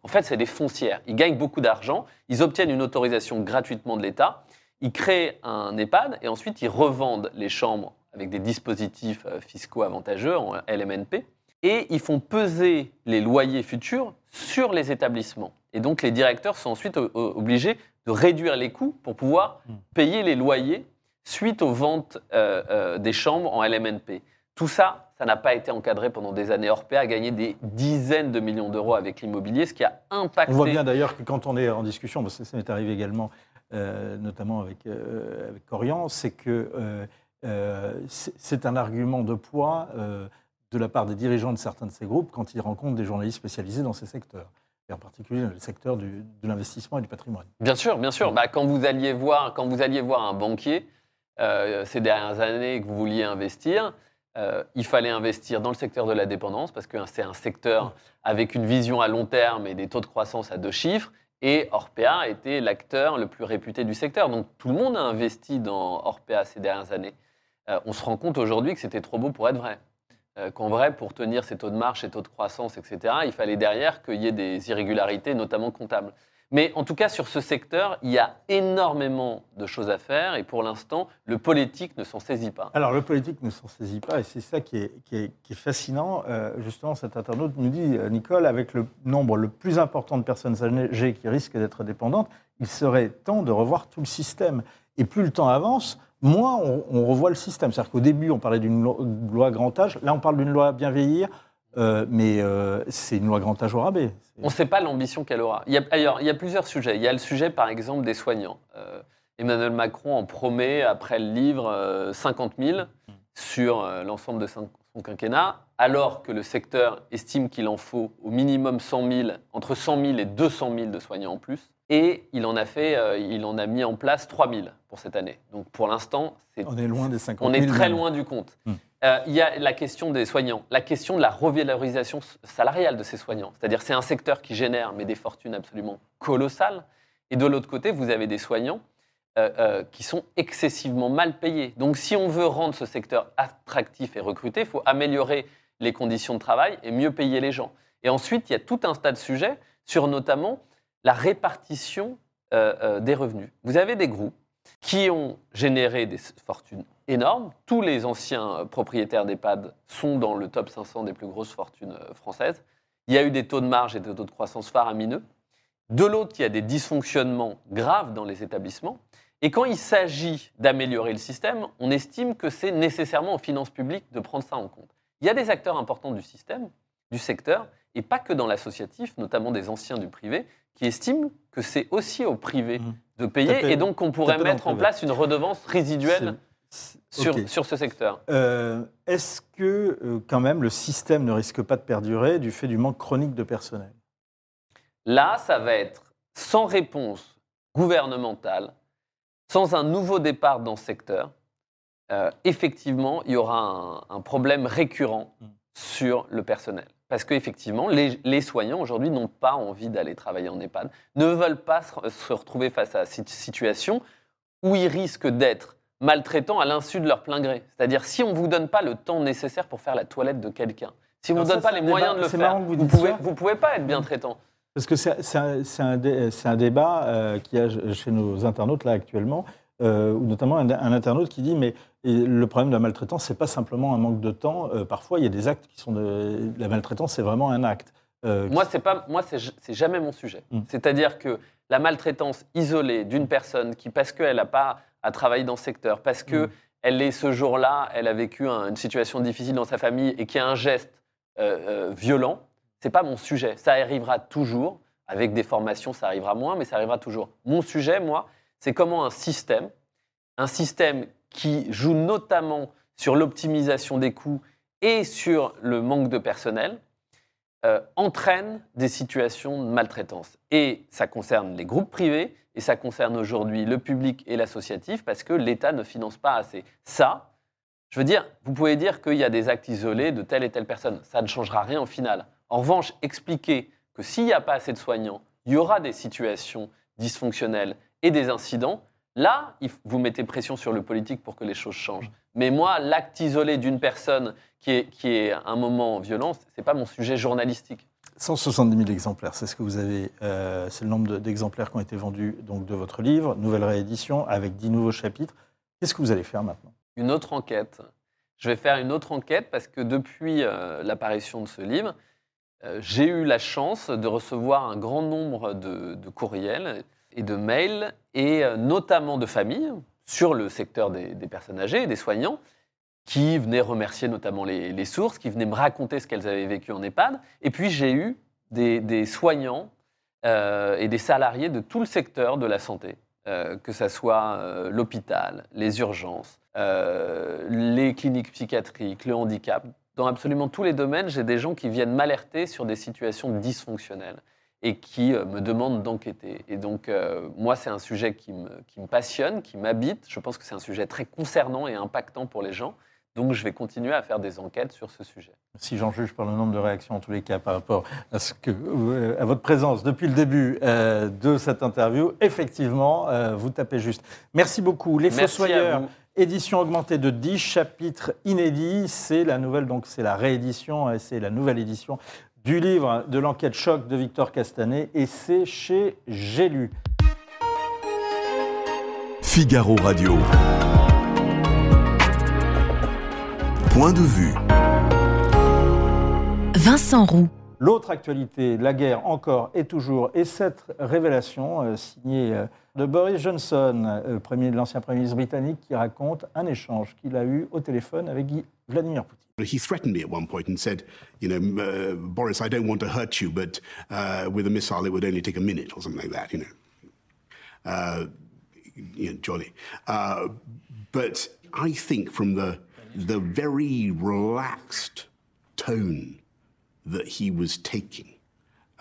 en fait, c'est des foncières. Ils gagnent beaucoup d'argent, ils obtiennent une autorisation gratuitement de l'État, ils créent un EHPAD et ensuite ils revendent les chambres avec des dispositifs euh, fiscaux avantageux en LMNP et ils font peser les loyers futurs sur les établissements. Et donc les directeurs sont ensuite obligés de réduire les coûts pour pouvoir Mm. payer les loyers suite aux ventes euh, euh, des chambres en LMNP. Tout ça, ça n'a pas été encadré pendant des années. Orpea a gagné des dizaines de millions d'euros avec l'immobilier, ce qui a impacté. On voit bien d'ailleurs que quand on est en discussion, parce que ça m'est arrivé également, euh, notamment avec, avec Corian, c'est que c'est un argument de poids de la part des dirigeants de certains de ces groupes quand ils rencontrent des journalistes spécialisés dans ces secteurs, et en particulier dans le secteur du- de l'investissement et du patrimoine. Bien sûr, bien sûr. Bah, quand, vous alliez voir, quand vous alliez voir un banquier euh, ces dernières années et que vous vouliez investir, euh, il fallait investir dans le secteur de la dépendance parce que c'est un secteur avec une vision à long terme et des taux de croissance à deux chiffres. Et Orpea était l'acteur le plus réputé du secteur. Donc tout le monde a investi dans Orpea ces dernières années. Euh, on se rend compte aujourd'hui que c'était trop beau pour être vrai. Euh, Qu'en vrai, pour tenir ces taux de marche, ces taux de croissance, etc., il fallait derrière qu'il y ait des irrégularités, notamment comptables. Mais en tout cas, sur ce secteur, il y a énormément de choses à faire et pour l'instant, le politique ne s'en saisit pas. Alors, le politique ne s'en saisit pas, et c'est ça qui est, qui est- qui est fascinant. Euh, justement, cet internaute nous dit, euh, Nicole, avec le nombre le plus important de personnes âgées qui risquent d'être dépendantes, il serait temps de revoir tout le système. Et plus le temps avance, moins on, revoit le système. C'est-à-dire qu'au début, on parlait d'une lo- loi grand âge, là, on parle d'une loi bien vieillir, euh, mais euh, c'est une loi grand âge au rabais. On ne sait pas l'ambition qu'elle aura. Il y a, ailleurs, il y a plusieurs sujets. Il y a le sujet, par exemple, des soignants. Euh, Emmanuel Macron en promet, après le livre, euh, 50 000 sur l'ensemble de son quinquennat, alors que le secteur estime qu'il en faut au minimum 100 000, entre 100 000 et 200 000 de soignants en plus. Et il en a fait, euh, il en a mis en place 3 000 pour cette année. Donc pour l'instant, c'est On est loin des 50 on 000. est très même. loin du compte. Hmm. Euh, Il y a la question des soignants, la question de la revalorisation salariale de ces soignants. C'est-à-dire c'est un secteur qui génère mais des fortunes absolument colossales. Et de l'autre côté, vous avez des soignants euh, euh, qui sont excessivement mal payés. Donc si on veut rendre ce secteur attractif et recruter, il faut améliorer les conditions de travail et mieux payer les gens. Et ensuite, il y a tout un tas de sujets sur notamment la répartition euh, euh, des revenus. Vous avez des groupes qui ont généré des fortunes énormes. Tous les anciens euh, propriétaires d'EHPAD sont dans le top 500 des plus grosses fortunes françaises. Il y a eu des taux de marge et des taux de croissance faramineux. De l'autre, il y a des dysfonctionnements graves dans les établissements. Et quand il s'agit d'améliorer le système, on estime que c'est nécessairement aux finances publiques de prendre ça en compte. Il y a des acteurs importants du système, du secteur, et pas que dans l'associatif, notamment des anciens du privé, qui estiment que c'est aussi au privé Mhm. de payer, et donc qu'on pourrait mettre en place une redevance résiduelle sur, sur ce secteur. Euh, Est-ce que, euh, quand même, le système ne risque pas de perdurer du fait du manque chronique de personnel? Là, ça va être sans réponse gouvernementale, sans un nouveau départ dans ce secteur. euh, effectivement, il y aura un, un problème récurrent Mm. sur le personnel. Parce qu'effectivement, les, les soignants aujourd'hui n'ont pas envie d'aller travailler en EHPAD, ne veulent pas se, retrouver face à cette situation où ils risquent d'être maltraitants à l'insu de leur plein gré. C'est-à-dire, si on ne vous donne pas le temps nécessaire pour faire la toilette de quelqu'un, si on ne vous donne pas les moyens débat- de le faire, vous ne pouvez, ça. vous pouvez pas être bien traitant. Parce que c'est c'est un, c'est un dé- c'est un débat euh, qu'il y a chez nos internautes là actuellement, euh, notamment un, un internaute qui dit mais le problème de la maltraitance, c'est pas simplement un manque de temps. euh, parfois, il y a des actes qui sont de la maltraitance, c'est vraiment un acte. Euh, Moi, c'est pas, moi, c'est jamais mon sujet. Mm. C'est-à-dire que la maltraitance isolée d'une personne qui, parce qu'elle n'a pas à travailler dans ce secteur, parce que Mm. elle est ce jour-là, elle a vécu un- une situation difficile dans sa famille et qu'il y a un geste euh, violent, c'est pas mon sujet. Ça arrivera toujours. Avec des formations, ça arrivera moins, mais ça arrivera toujours. Mon sujet, moi, c'est comment un système, un système qui joue notamment sur l'optimisation des coûts et sur le manque de personnel, euh, entraîne des situations de maltraitance. Et ça concerne les groupes privés, et ça concerne aujourd'hui le public et l'associatif, parce que l'État ne finance pas assez. Ça, je veux dire, vous pouvez dire qu'il y a des actes isolés de telle et telle personne. Ça ne changera rien au final. En revanche, expliquer que s'il n'y a pas assez de soignants, il y aura des situations dysfonctionnelles et des incidents, là, vous mettez pression sur le politique pour que les choses changent. Mais moi, l'acte isolé d'une personne qui est, qui est un moment violent, ce n'est pas mon sujet journalistique. 170 000 exemplaires, c'est ce que vous avez, euh, c'est le nombre de- d'exemplaires qui ont été vendus donc de votre livre, nouvelle réédition avec 10 nouveaux chapitres. Qu'est-ce que vous allez faire maintenant? Une autre enquête. Je vais faire une autre enquête parce que depuis euh, l'apparition de ce livre, euh, j'ai eu la chance de recevoir un grand nombre de, de courriels et de mails, et euh, notamment de familles, sur le secteur des, personnes âgées et des soignants, qui venaient remercier notamment les, sources, qui venaient me raconter ce qu'elles avaient vécu en EHPAD. Et puis j'ai eu des, soignants euh, et des salariés de tout le secteur de la santé, euh, que ce soit l'hôpital, les urgences, les cliniques psychiatriques, le handicap. Dans absolument tous les domaines, j'ai des gens qui viennent m'alerter sur des situations dysfonctionnelles et qui euh, me demandent d'enquêter. Et donc, euh, moi, c'est un sujet qui me, qui me passionne, qui m'habite. Je pense que c'est un sujet très concernant et impactant pour les gens. Donc, je vais continuer à faire des enquêtes sur ce sujet. Si j'en juge par le nombre de réactions, en tous les cas, par rapport à, ce que, euh, à votre présence depuis le début euh, de cette interview, effectivement, euh, vous tapez juste. Merci beaucoup. Les Fossoyeurs, édition augmentée de 10 chapitres inédits. C'est la nouvelle, donc c'est la réédition, c'est la nouvelle édition du livre de l'enquête choc de Victor Castanet, et c'est chez J'ai lu. Figaro Radio. Point de vue. Vincent Roux. L'autre actualité, la guerre encore et toujours, et cette révélation euh, signée euh, de Boris Johnson, euh, l'ancien Premier ministre britannique, qui raconte un échange qu'il a eu au téléphone avec Vladimir Poutine. He threatened me at one point and said, you know, uh, Boris, I don't want to hurt you, but uh, with a missile it would only take a minute or something like that, you know. Uh, you know, jolly. Uh, but I think from the, the very relaxed tone that he was taking,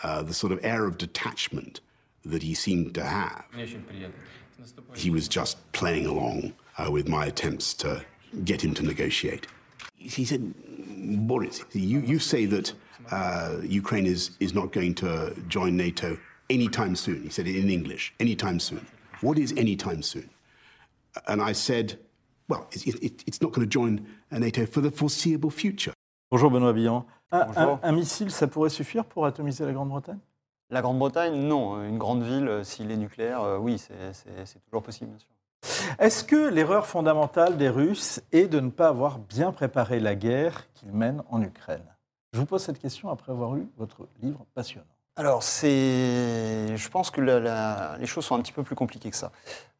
uh, the sort of air of detachment that he seemed to have, he was just playing along uh, with my attempts to get him to negotiate. He said, Boris, you, you say that uh, Ukraine is, is not going to join NATO anytime soon. He said it in English, anytime soon. What is anytime soon? And I said, well, it, it, it's not going to join NATO for the foreseeable future. Bonjour Benoît Billan. Un, Bonjour. un- un missile, ça pourrait suffire pour atomiser la Grande-Bretagne? La Grande-Bretagne, non. Une grande ville, euh, s'il est nucléaire, euh, oui, c'est toujours possible, bien sûr. Est-ce que l'erreur fondamentale des Russes est de ne pas avoir bien préparé la guerre qu'ils mènent en Ukraine? Je vous pose cette question après avoir lu votre livre passionnant. Alors. Je pense que les choses sont un petit peu plus compliquées que ça.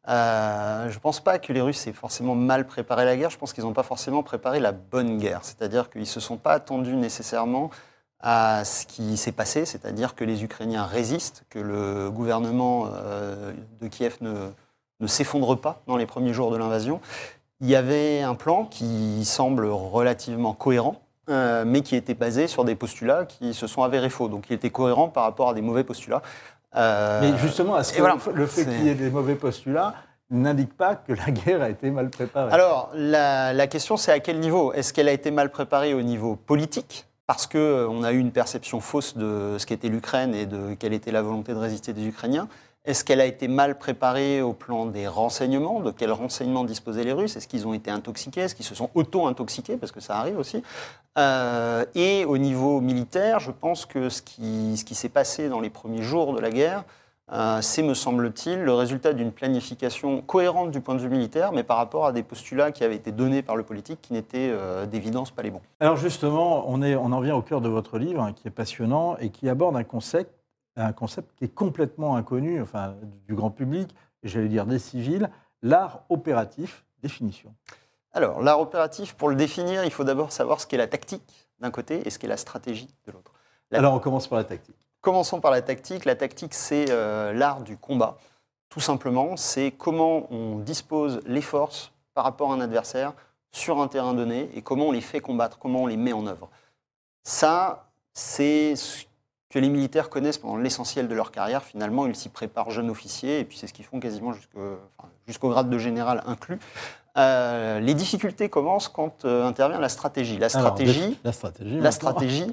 Euh, je ne pense pas que les Russes aient forcément mal préparé la guerre. Je pense qu'ils n'ont pas forcément préparé la bonne guerre. C'est-à-dire qu'ils ne se sont pas attendus nécessairement à ce qui s'est passé, c'est-à-dire que les Ukrainiens résistent, que le gouvernement euh, de Kiev ne s'effondre pas dans les premiers jours de l'invasion. Il y avait un plan qui semble relativement cohérent, euh, mais qui était basé sur des postulats qui se sont avérés faux. Donc il était cohérent par rapport à des mauvais postulats. Euh, Mais justement, est-ce et que voilà, le fait qu'il y ait des mauvais postulats n'indique pas que la guerre a été mal préparée? Alors, la, la question, c'est à quel niveau? Est-ce qu'elle a été mal préparée au niveau politique? Parce qu'on a eu une perception fausse de ce qu'était l'Ukraine et de quelle était la volonté de résister des Ukrainiens. Est-ce qu'elle a été mal préparée au plan des renseignements? De quels renseignements disposaient les Russes? Est-ce qu'ils ont été intoxiqués? Est-ce qu'ils se sont auto-intoxiqués? Parce que ça arrive aussi. Euh, et au niveau militaire, je pense que ce qui, s'est passé dans les premiers jours de la guerre, euh, c'est, me semble-t-il, le résultat d'une planification cohérente du point de vue militaire, mais par rapport à des postulats qui avaient été donnés par le politique qui n'étaient euh, d'évidence pas les bons. Alors justement, on en vient au cœur de votre livre, hein, qui est passionnant et qui aborde un concept, un concept qui est complètement inconnu, enfin, du grand public, et j'allais dire des civils, l'art opératif. Définition. Alors, l'art opératif, pour le définir, il faut d'abord savoir ce qu'est la tactique d'un côté et ce qu'est la stratégie de l'autre. La- Alors on commence par la tactique. Commençons par la tactique. La tactique, c'est euh, l'art du combat. Tout simplement, c'est comment on dispose les forces par rapport à un adversaire sur un terrain donné et comment on les fait combattre, comment on les met en œuvre. Ça, c'est ce que les militaires connaissent pendant l'essentiel de leur carrière. Finalement, ils s'y préparent jeunes officiers et puis c'est ce qu'ils font quasiment jusqu'au enfin, grade de général inclus. Euh, les difficultés commencent quand euh, intervient la stratégie. La Alors, stratégie, la stratégie. la maintenant. stratégie,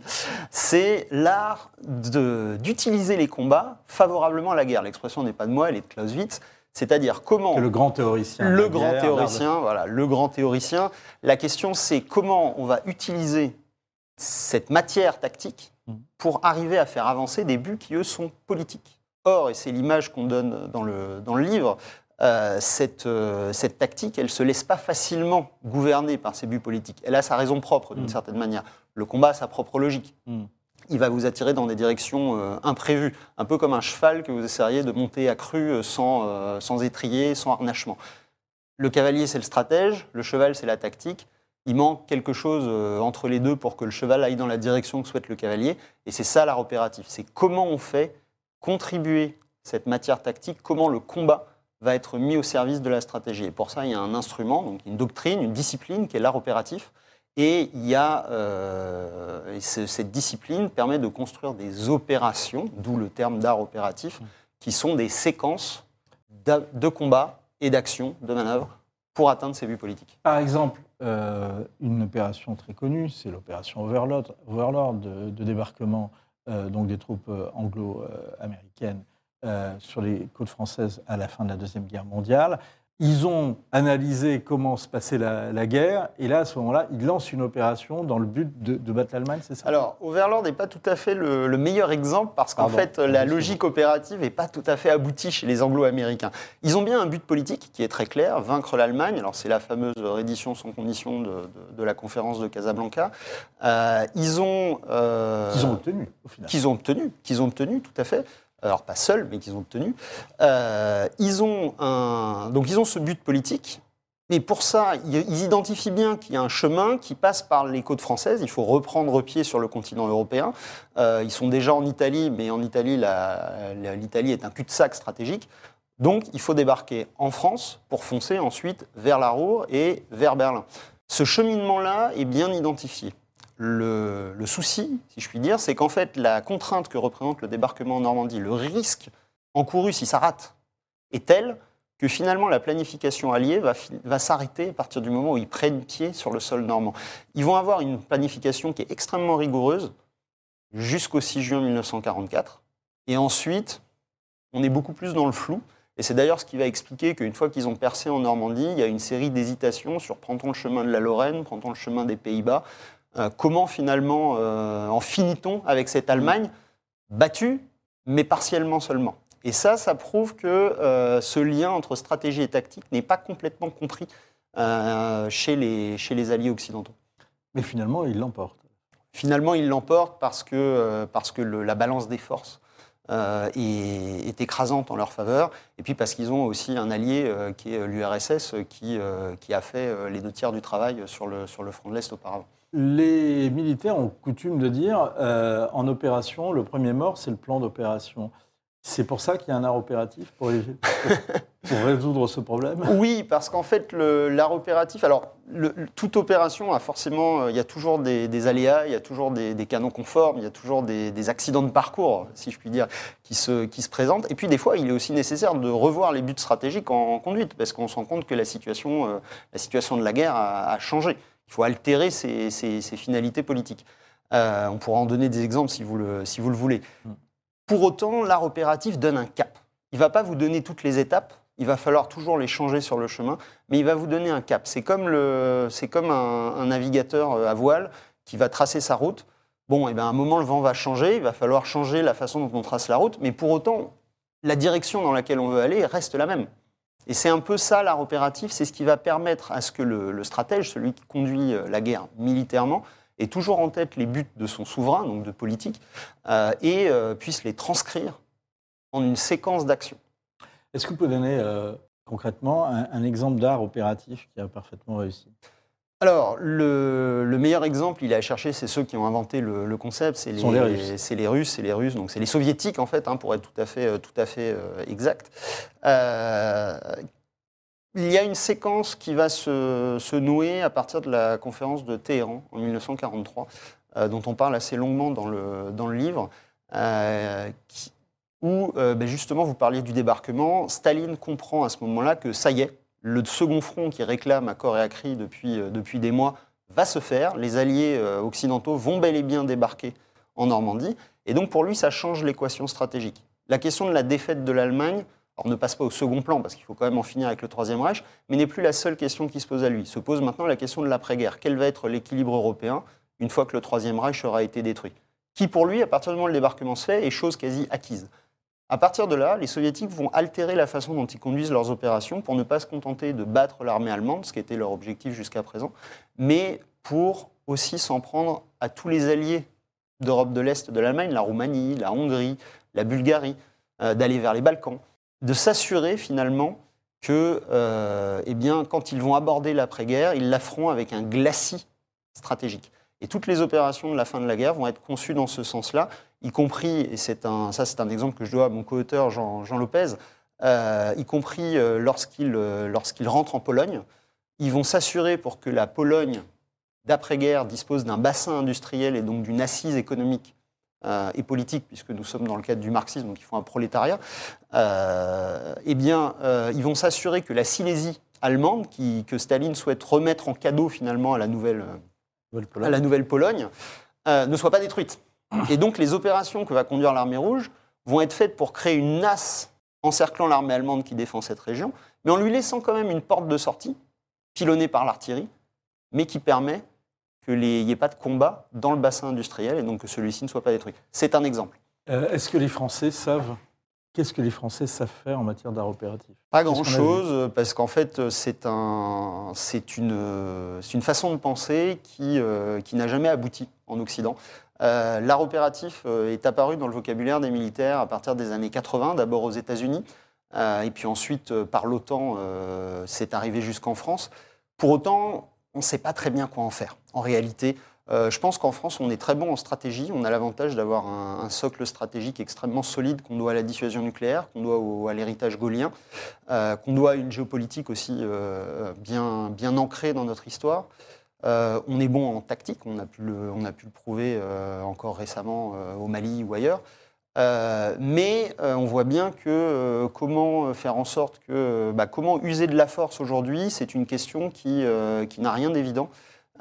c'est l'art d'utiliser les combats favorablement à la guerre. L'expression n'est pas de moi, elle est de Clausewitz. C'est-à-dire comment le grand théoricien. le grand guerre, l'art de- théoricien, voilà, le grand théoricien. La question, c'est comment on va utiliser cette matière tactique. Pour arriver à faire avancer des buts qui, eux, sont politiques. Or, et c'est l'image qu'on donne dans le, dans le livre, euh, cette, euh, cette tactique, elle ne se laisse pas facilement gouverner par ses buts politiques. Elle a sa raison propre, d'une Mm. certaine manière. Le combat a sa propre logique. Mm. Il va vous attirer dans des directions euh, imprévues, un peu comme un cheval que vous essayeriez de monter à cru sans, sans étrier, sans harnachement. Le cavalier, c'est le stratège, le cheval, c'est la tactique. Il manque quelque chose euh, entre les deux pour que le cheval aille dans la direction que souhaite le cavalier. Et c'est ça l'art opératif. C'est comment on fait contribuer cette matière tactique, comment le combat va être mis au service de la stratégie. Et pour ça, il y a un instrument, une doctrine, une discipline qui est l'art opératif. Et euh, et ce- cette discipline permet de construire des opérations, d'où le terme d'art opératif, qui sont des séquences de combat et d'action, de manœuvre, pour atteindre ces buts politiques. Par exemple, euh, une opération très connue, c'est l'opération Overlord, de, débarquement euh, donc des troupes euh, anglo-américaines sur les côtes françaises à la fin de la Deuxième Guerre mondiale. Ils ont analysé comment se passait la, la guerre, et là, à ce moment-là, ils lancent une opération dans le but de, de battre l'Allemagne, c'est ça? Alors, Overlord n'est pas tout à fait le, le meilleur exemple parce qu'en fait, la logique opérative n'est pas tout à fait aboutie chez les anglo-américains. Ils ont bien un but politique qui est très clair, vaincre l'Allemagne. Alors, c'est la fameuse reddition sans condition de, de- de la conférence de Casablanca. Euh, ils ont... euh, Qu'ils ont obtenu, au final. qu'ils ont obtenu, qu'ils ont obtenu, tout à fait. Alors pas seuls, mais qu'ils ont obtenu. Euh, ils ont donc ils ont ce but politique. Mais pour ça, ils identifient bien qu'il y a un chemin qui passe par les côtes françaises. Il faut reprendre pied sur le continent européen. Euh, ils sont déjà en Italie, mais en Italie, l'Italie est un cul-de-sac stratégique. Donc, il faut débarquer en France pour foncer ensuite vers la Ruhr et vers Berlin. Ce cheminement-là est bien identifié. Le, souci, si je puis dire, c'est qu'en fait, la contrainte que représente le débarquement en Normandie, le risque encouru si ça rate, est tel que finalement la planification alliée va, va s'arrêter à partir du moment où ils prennent pied sur le sol normand. Ils vont avoir une planification qui est extrêmement rigoureuse jusqu'au 6 juin 1944. Et ensuite, on est beaucoup plus dans le flou. Et c'est d'ailleurs ce qui va expliquer qu'une fois qu'ils ont percé en Normandie, il y a une série d'hésitations sur prend-on le chemin de la Lorraine, prend-on le chemin des Pays-Bas. Euh, comment finalement euh, en finit-on avec cette Allemagne battue, mais partiellement seulement? Et ça, ça prouve que euh, ce lien entre stratégie et tactique n'est pas complètement compris chez, les, chez les alliés occidentaux. Mais finalement, il l'emporte. Finalement, ils l'emportent parce que, parce que le- la balance des forces euh, est, est écrasante en leur faveur, et puis parce qu'ils ont aussi un allié euh, qui est l'URSS, qui, euh, qui a fait les deux tiers du travail sur le, sur le front de l'Est auparavant. Les militaires ont coutume de dire euh, en opération, le premier mort, c'est le plan d'opération. C'est pour ça qu'il y a un art opératif pour, pour résoudre ce problème? Oui, parce qu'en fait, l'art opératif, alors, le- toute opération a forcément, euh, il y a toujours des, des aléas, il y a toujours des, des canons conformes, il y a toujours des, des accidents de parcours, si je puis dire, qui se, qui se présentent. Et puis, des fois, il est aussi nécessaire de revoir les buts stratégiques en, en conduite, parce qu'on se rend compte que la situation, euh, la situation de la guerre a, a changé. Il faut altérer ses, ses- ses finalités politiques. Euh, on pourra en donner des exemples si vous le, si vous le voulez. Pour autant, l'art opératif donne un cap. Il ne va pas vous donner toutes les étapes, il va falloir toujours les changer sur le chemin, mais il va vous donner un cap. C'est comme, le, c'est comme un, un navigateur euh, à voile qui va tracer sa route. Bon, et ben à un moment, le vent va changer, il va falloir changer la façon dont on trace la route, mais pour autant, la direction dans laquelle on veut aller reste la même. Et c'est un peu ça l'art opératif, c'est ce qui va permettre à ce que le, stratège, celui qui conduit euh, la guerre militairement, ait toujours en tête les buts de son souverain, donc de politique, euh, et euh, puisse les transcrire en une séquence d'actions. Est-ce que vous pouvez donner concrètement un exemple d'art opératif qui a parfaitement réussi? Alors, le, le meilleur exemple, il est à chercher, c'est ceux qui ont inventé le, le concept, c'est Ce les, Russes. c'est les Russes, c'est les Russes, donc c'est les Soviétiques en fait, hein, pour être tout à fait, euh, tout à fait euh, exact. Euh, il y a une séquence qui va se, se nouer à partir de la conférence de Téhéran en 1943, euh, dont on parle assez longuement dans le, dans le livre, qui- où ben, justement vous parliez du débarquement. Staline comprend à ce moment-là que ça y est, le second front qui réclame à corps et à cri depuis, euh, depuis des mois va se faire. Les alliés euh, occidentaux vont bel et bien débarquer en Normandie. Et donc pour lui, ça change l'équation stratégique. La question de la défaite de l'Allemagne, alors ne passe pas au second plan, parce qu'il faut quand même en finir avec le Troisième Reich, mais n'est plus la seule question qui se pose à lui. Se pose maintenant la question de l'après-guerre. Quel va être l'équilibre européen une fois que le Troisième Reich aura été détruit? Qui pour lui, à partir du moment où le débarquement se fait, est chose quasi acquise. À partir de là, les soviétiques vont altérer la façon dont ils conduisent leurs opérations pour ne pas se contenter de battre l'armée allemande, ce qui était leur objectif jusqu'à présent, mais pour aussi s'en prendre à tous les alliés d'Europe de l'Est de l'Allemagne, la Roumanie, la Hongrie, la Bulgarie, euh, d'aller vers les Balkans, de s'assurer finalement que, euh, eh quand ils vont aborder l'après-guerre, ils la feront avec un glacis stratégique. Et toutes les opérations de la fin de la guerre vont être conçues dans ce sens-là, y compris, et c'est un, ça c'est un exemple que je dois à mon co-auteur Jean, Lopez, euh, y compris euh, lorsqu'ils euh, lorsqu'ils rentrent en Pologne, ils vont s'assurer pour que la Pologne d'après-guerre dispose d'un bassin industriel et donc d'une assise économique et politique, puisque nous sommes dans le cadre du marxisme, donc il faut un prolétariat, eh bien, ils vont s'assurer que la Silésie allemande, que Staline souhaite remettre en cadeau finalement à la nouvelle, à la nouvelle Pologne, euh, ne soit pas détruite. Et donc les opérations que va conduire l'armée rouge vont être faites pour créer une nasse encerclant l'armée allemande qui défend cette région, mais en lui laissant quand même une porte de sortie, pilonnée par l'artillerie, mais qui permet qu'il n'y ait pas de combat dans le bassin industriel et donc que celui-ci ne soit pas détruit. C'est un exemple. Euh, Est-ce que les Français savent Qu'est-ce que les Français savent faire en matière d'art opératif? Pas grand-chose, parce qu'en fait, c'est un, une, une façon de penser qui, euh, qui n'a jamais abouti en Occident. Euh, L'art opératif euh, est apparu dans le vocabulaire des militaires à partir des années 80, d'abord aux États-Unis, euh, et puis ensuite par l'OTAN, c'est arrivé jusqu'en France. Pour autant, on ne sait pas très bien quoi en faire. En réalité, euh, je pense qu'en France, on est très bon en stratégie. On a l'avantage d'avoir un, socle stratégique extrêmement solide qu'on doit à la dissuasion nucléaire, qu'on doit à l'héritage gaulien, euh, qu'on doit à une géopolitique aussi euh, bien, ancrée dans notre histoire. On est bon en tactique, on a pu le, prouver encore récemment au Mali ou ailleurs. Mais on voit bien que comment faire en sorte que bah, comment user de la force aujourd'hui, c'est une question qui, n'a rien d'évident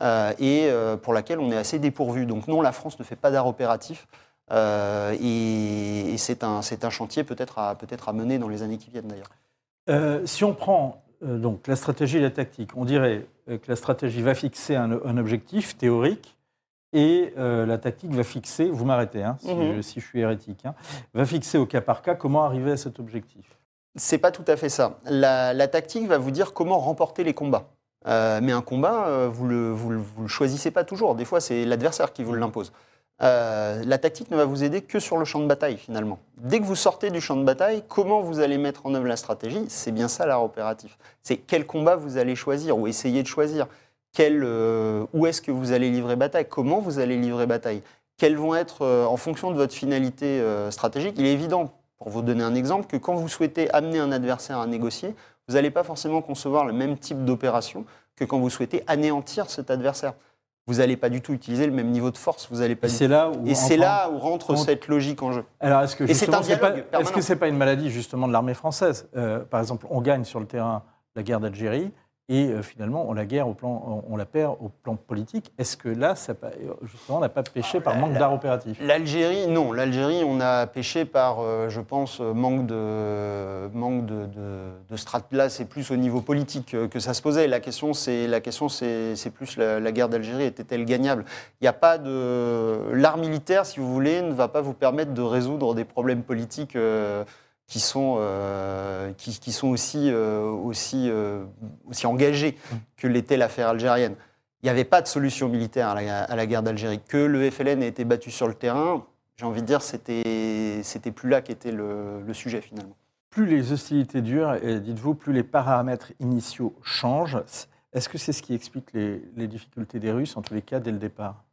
et euh, pour laquelle on est assez dépourvu. Donc non, la France ne fait pas d'art opératif euh, et, et c'est un, c'est un chantier peut-être à, peut à mener dans les années qui viennent d'ailleurs. Euh, si on prend euh, donc la stratégie et la tactique, on dirait euh, que la stratégie va fixer un, un objectif théorique Et euh, la tactique va fixer, vous m'arrêtez hein, si, Mhm. je, si je suis hérétique, hein, va fixer au cas par cas comment arriver à cet objectif. C'est pas tout à fait ça. La, la tactique va vous dire comment remporter les combats. Euh, mais un combat, euh, vous vous, le, choisissez pas toujours. Des fois, c'est l'adversaire qui vous l'impose. Euh, la tactique ne va vous aider que sur le champ de bataille, finalement. Dès que vous sortez du champ de bataille, comment vous allez mettre en œuvre la stratégie? C'est bien ça l'art opératif. C'est quel combat vous allez choisir ou essayer de choisir? Quel, euh, où est-ce que vous allez livrer bataille? Comment vous allez livrer bataille? Quelles vont être, en fonction de votre finalité stratégique? Il est évident, pour vous donner un exemple, que quand vous souhaitez amener un adversaire à négocier, vous n'allez pas forcément concevoir le même type d'opération que quand vous souhaitez anéantir cet adversaire. Vous n'allez pas du tout utiliser le même niveau de force. Vous allez pas Et c'est là où. Et c'est entre- là où rentre entre- cette logique en jeu. Alors, est-ce que c'est pas, est-ce que c'est pas une maladie justement de l'armée française? Euh, Par exemple, on gagne sur le terrain la guerre d'Algérie et euh, finalement on la guerre au plan, on, la perd au plan politique. Est-ce que là, ça, justement, on n'a pas péché par manque d'art opératif? L'Algérie, non. L'Algérie, on a pêché par, euh, je pense, euh, manque de, manque de, de. Là, c'est plus au niveau politique que ça se posait. La question, c'est la question, c'est c'est plus la, la guerre d'Algérie était-elle gagnable? Il n'y a pas de l'art militaire, si vous voulez, ne va pas vous permettre de résoudre des problèmes politiques. euh, qui sont, euh, qui, qui sont aussi, euh, aussi, euh, aussi engagés que l'était l'affaire algérienne. Il n'y avait pas de solution militaire à la, à la guerre d'Algérie. Que le FLN ait été battu sur le terrain, j'ai envie de dire, c'était c'était plus là qu'était le, le sujet finalement. Plus les hostilités durent, et dites-vous, plus les paramètres initiaux changent. Est-ce que c'est ce qui explique les, les difficultés des Russes, en tous les cas, dès le départ?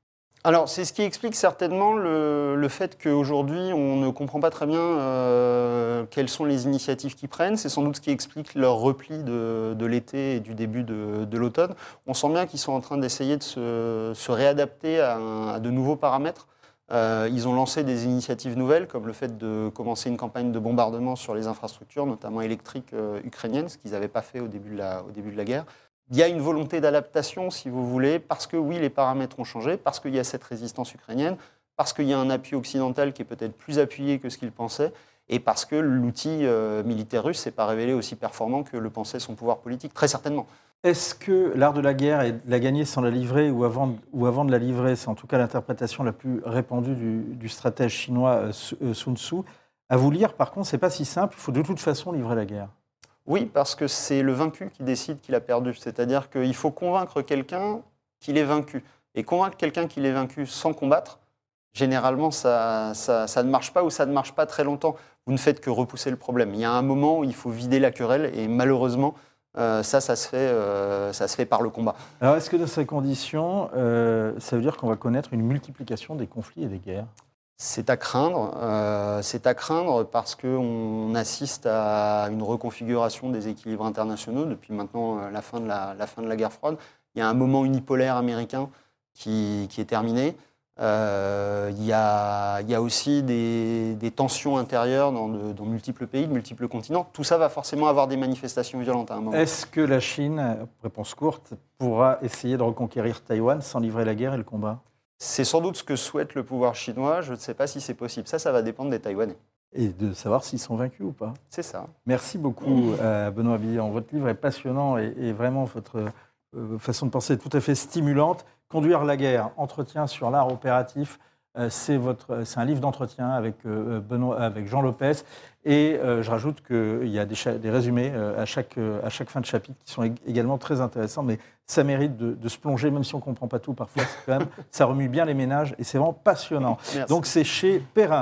Alors, c'est ce qui explique certainement le, le fait qu'aujourd'hui, on ne comprend pas très bien euh, quelles sont les initiatives qu'ils prennent. C'est sans doute ce qui explique leur repli de, de l'été et du début de, de l'automne. On sent bien qu'ils sont en train d'essayer de se, se réadapter à, à de nouveaux paramètres. Euh, ils ont lancé des initiatives nouvelles, comme le fait de commencer une campagne de bombardement sur les infrastructures, notamment électriques euh, ukrainiennes, ce qu'ils n'avaient pas fait au début de la, au début de la guerre. Il y a une volonté d'adaptation, si vous voulez, parce que oui, les paramètres ont changé, parce qu'il y a cette résistance ukrainienne, parce qu'il y a un appui occidental qui est peut-être plus appuyé que ce qu'ils pensaient, et parce que l'outil euh, militaire russe s'est pas révélé aussi performant que le pensait son pouvoir politique, très certainement. Est-ce que l'art de la guerre est de la gagner sans la livrer ou avant, de la livrer C'est en tout cas l'interprétation la plus répandue du, stratège chinois euh, euh, Sun Tzu. À vous lire, par contre, c'est pas si simple. Il faut de toute façon livrer la guerre. Oui, parce que c'est le vaincu qui décide qu'il a perdu. C'est-à-dire qu'il faut convaincre quelqu'un qu'il est vaincu. Et convaincre quelqu'un qu'il est vaincu sans combattre, généralement, ça, ne marche pas ou ça ne marche pas très longtemps. Vous ne faites que repousser le problème. Il y a un moment où il faut vider la querelle et malheureusement, euh, ça, ça se, fait, euh, ça se fait par le combat. Alors, est-ce que dans ces conditions, euh, ça veut dire qu'on va connaître une multiplication des conflits et des guerres? C'est à craindre. euh, c'est à craindre parce qu'on assiste à une reconfiguration des équilibres internationaux depuis maintenant euh, la fin de la, guerre froide. Il y a un moment unipolaire américain qui, est terminé. Euh, il, y a, aussi des, tensions intérieures dans de, multiples pays, de multiples continents. Tout ça va forcément avoir des manifestations violentes à un moment. Est-ce que la Chine, réponse courte, pourra essayer de reconquérir Taïwan sans livrer la guerre et le combat? C'est sans doute ce que souhaite le pouvoir chinois. Je ne sais pas si c'est possible. Ça, ça va dépendre des Taïwanais. Et de savoir s'ils sont vaincus ou pas C'est ça. Merci beaucoup, euh, Benoît Billon. Votre livre est passionnant et, et vraiment votre euh, façon de penser est tout à fait stimulante. Conduire la guerre, entretien sur l'art opératif, euh, c'est votre- c'est un livre d'entretien avec, euh, Benoît- avec Jean Lopez. Et je rajoute qu'il y a des, résumés à, chaque, à chaque fin de chapitre qui sont ég- également très intéressants. Mais ça mérite de, de se plonger, même si on ne comprend pas tout parfois. c'est Quand même, ça remue bien les ménages et c'est vraiment passionnant. Merci. Donc c'est chez Perrin.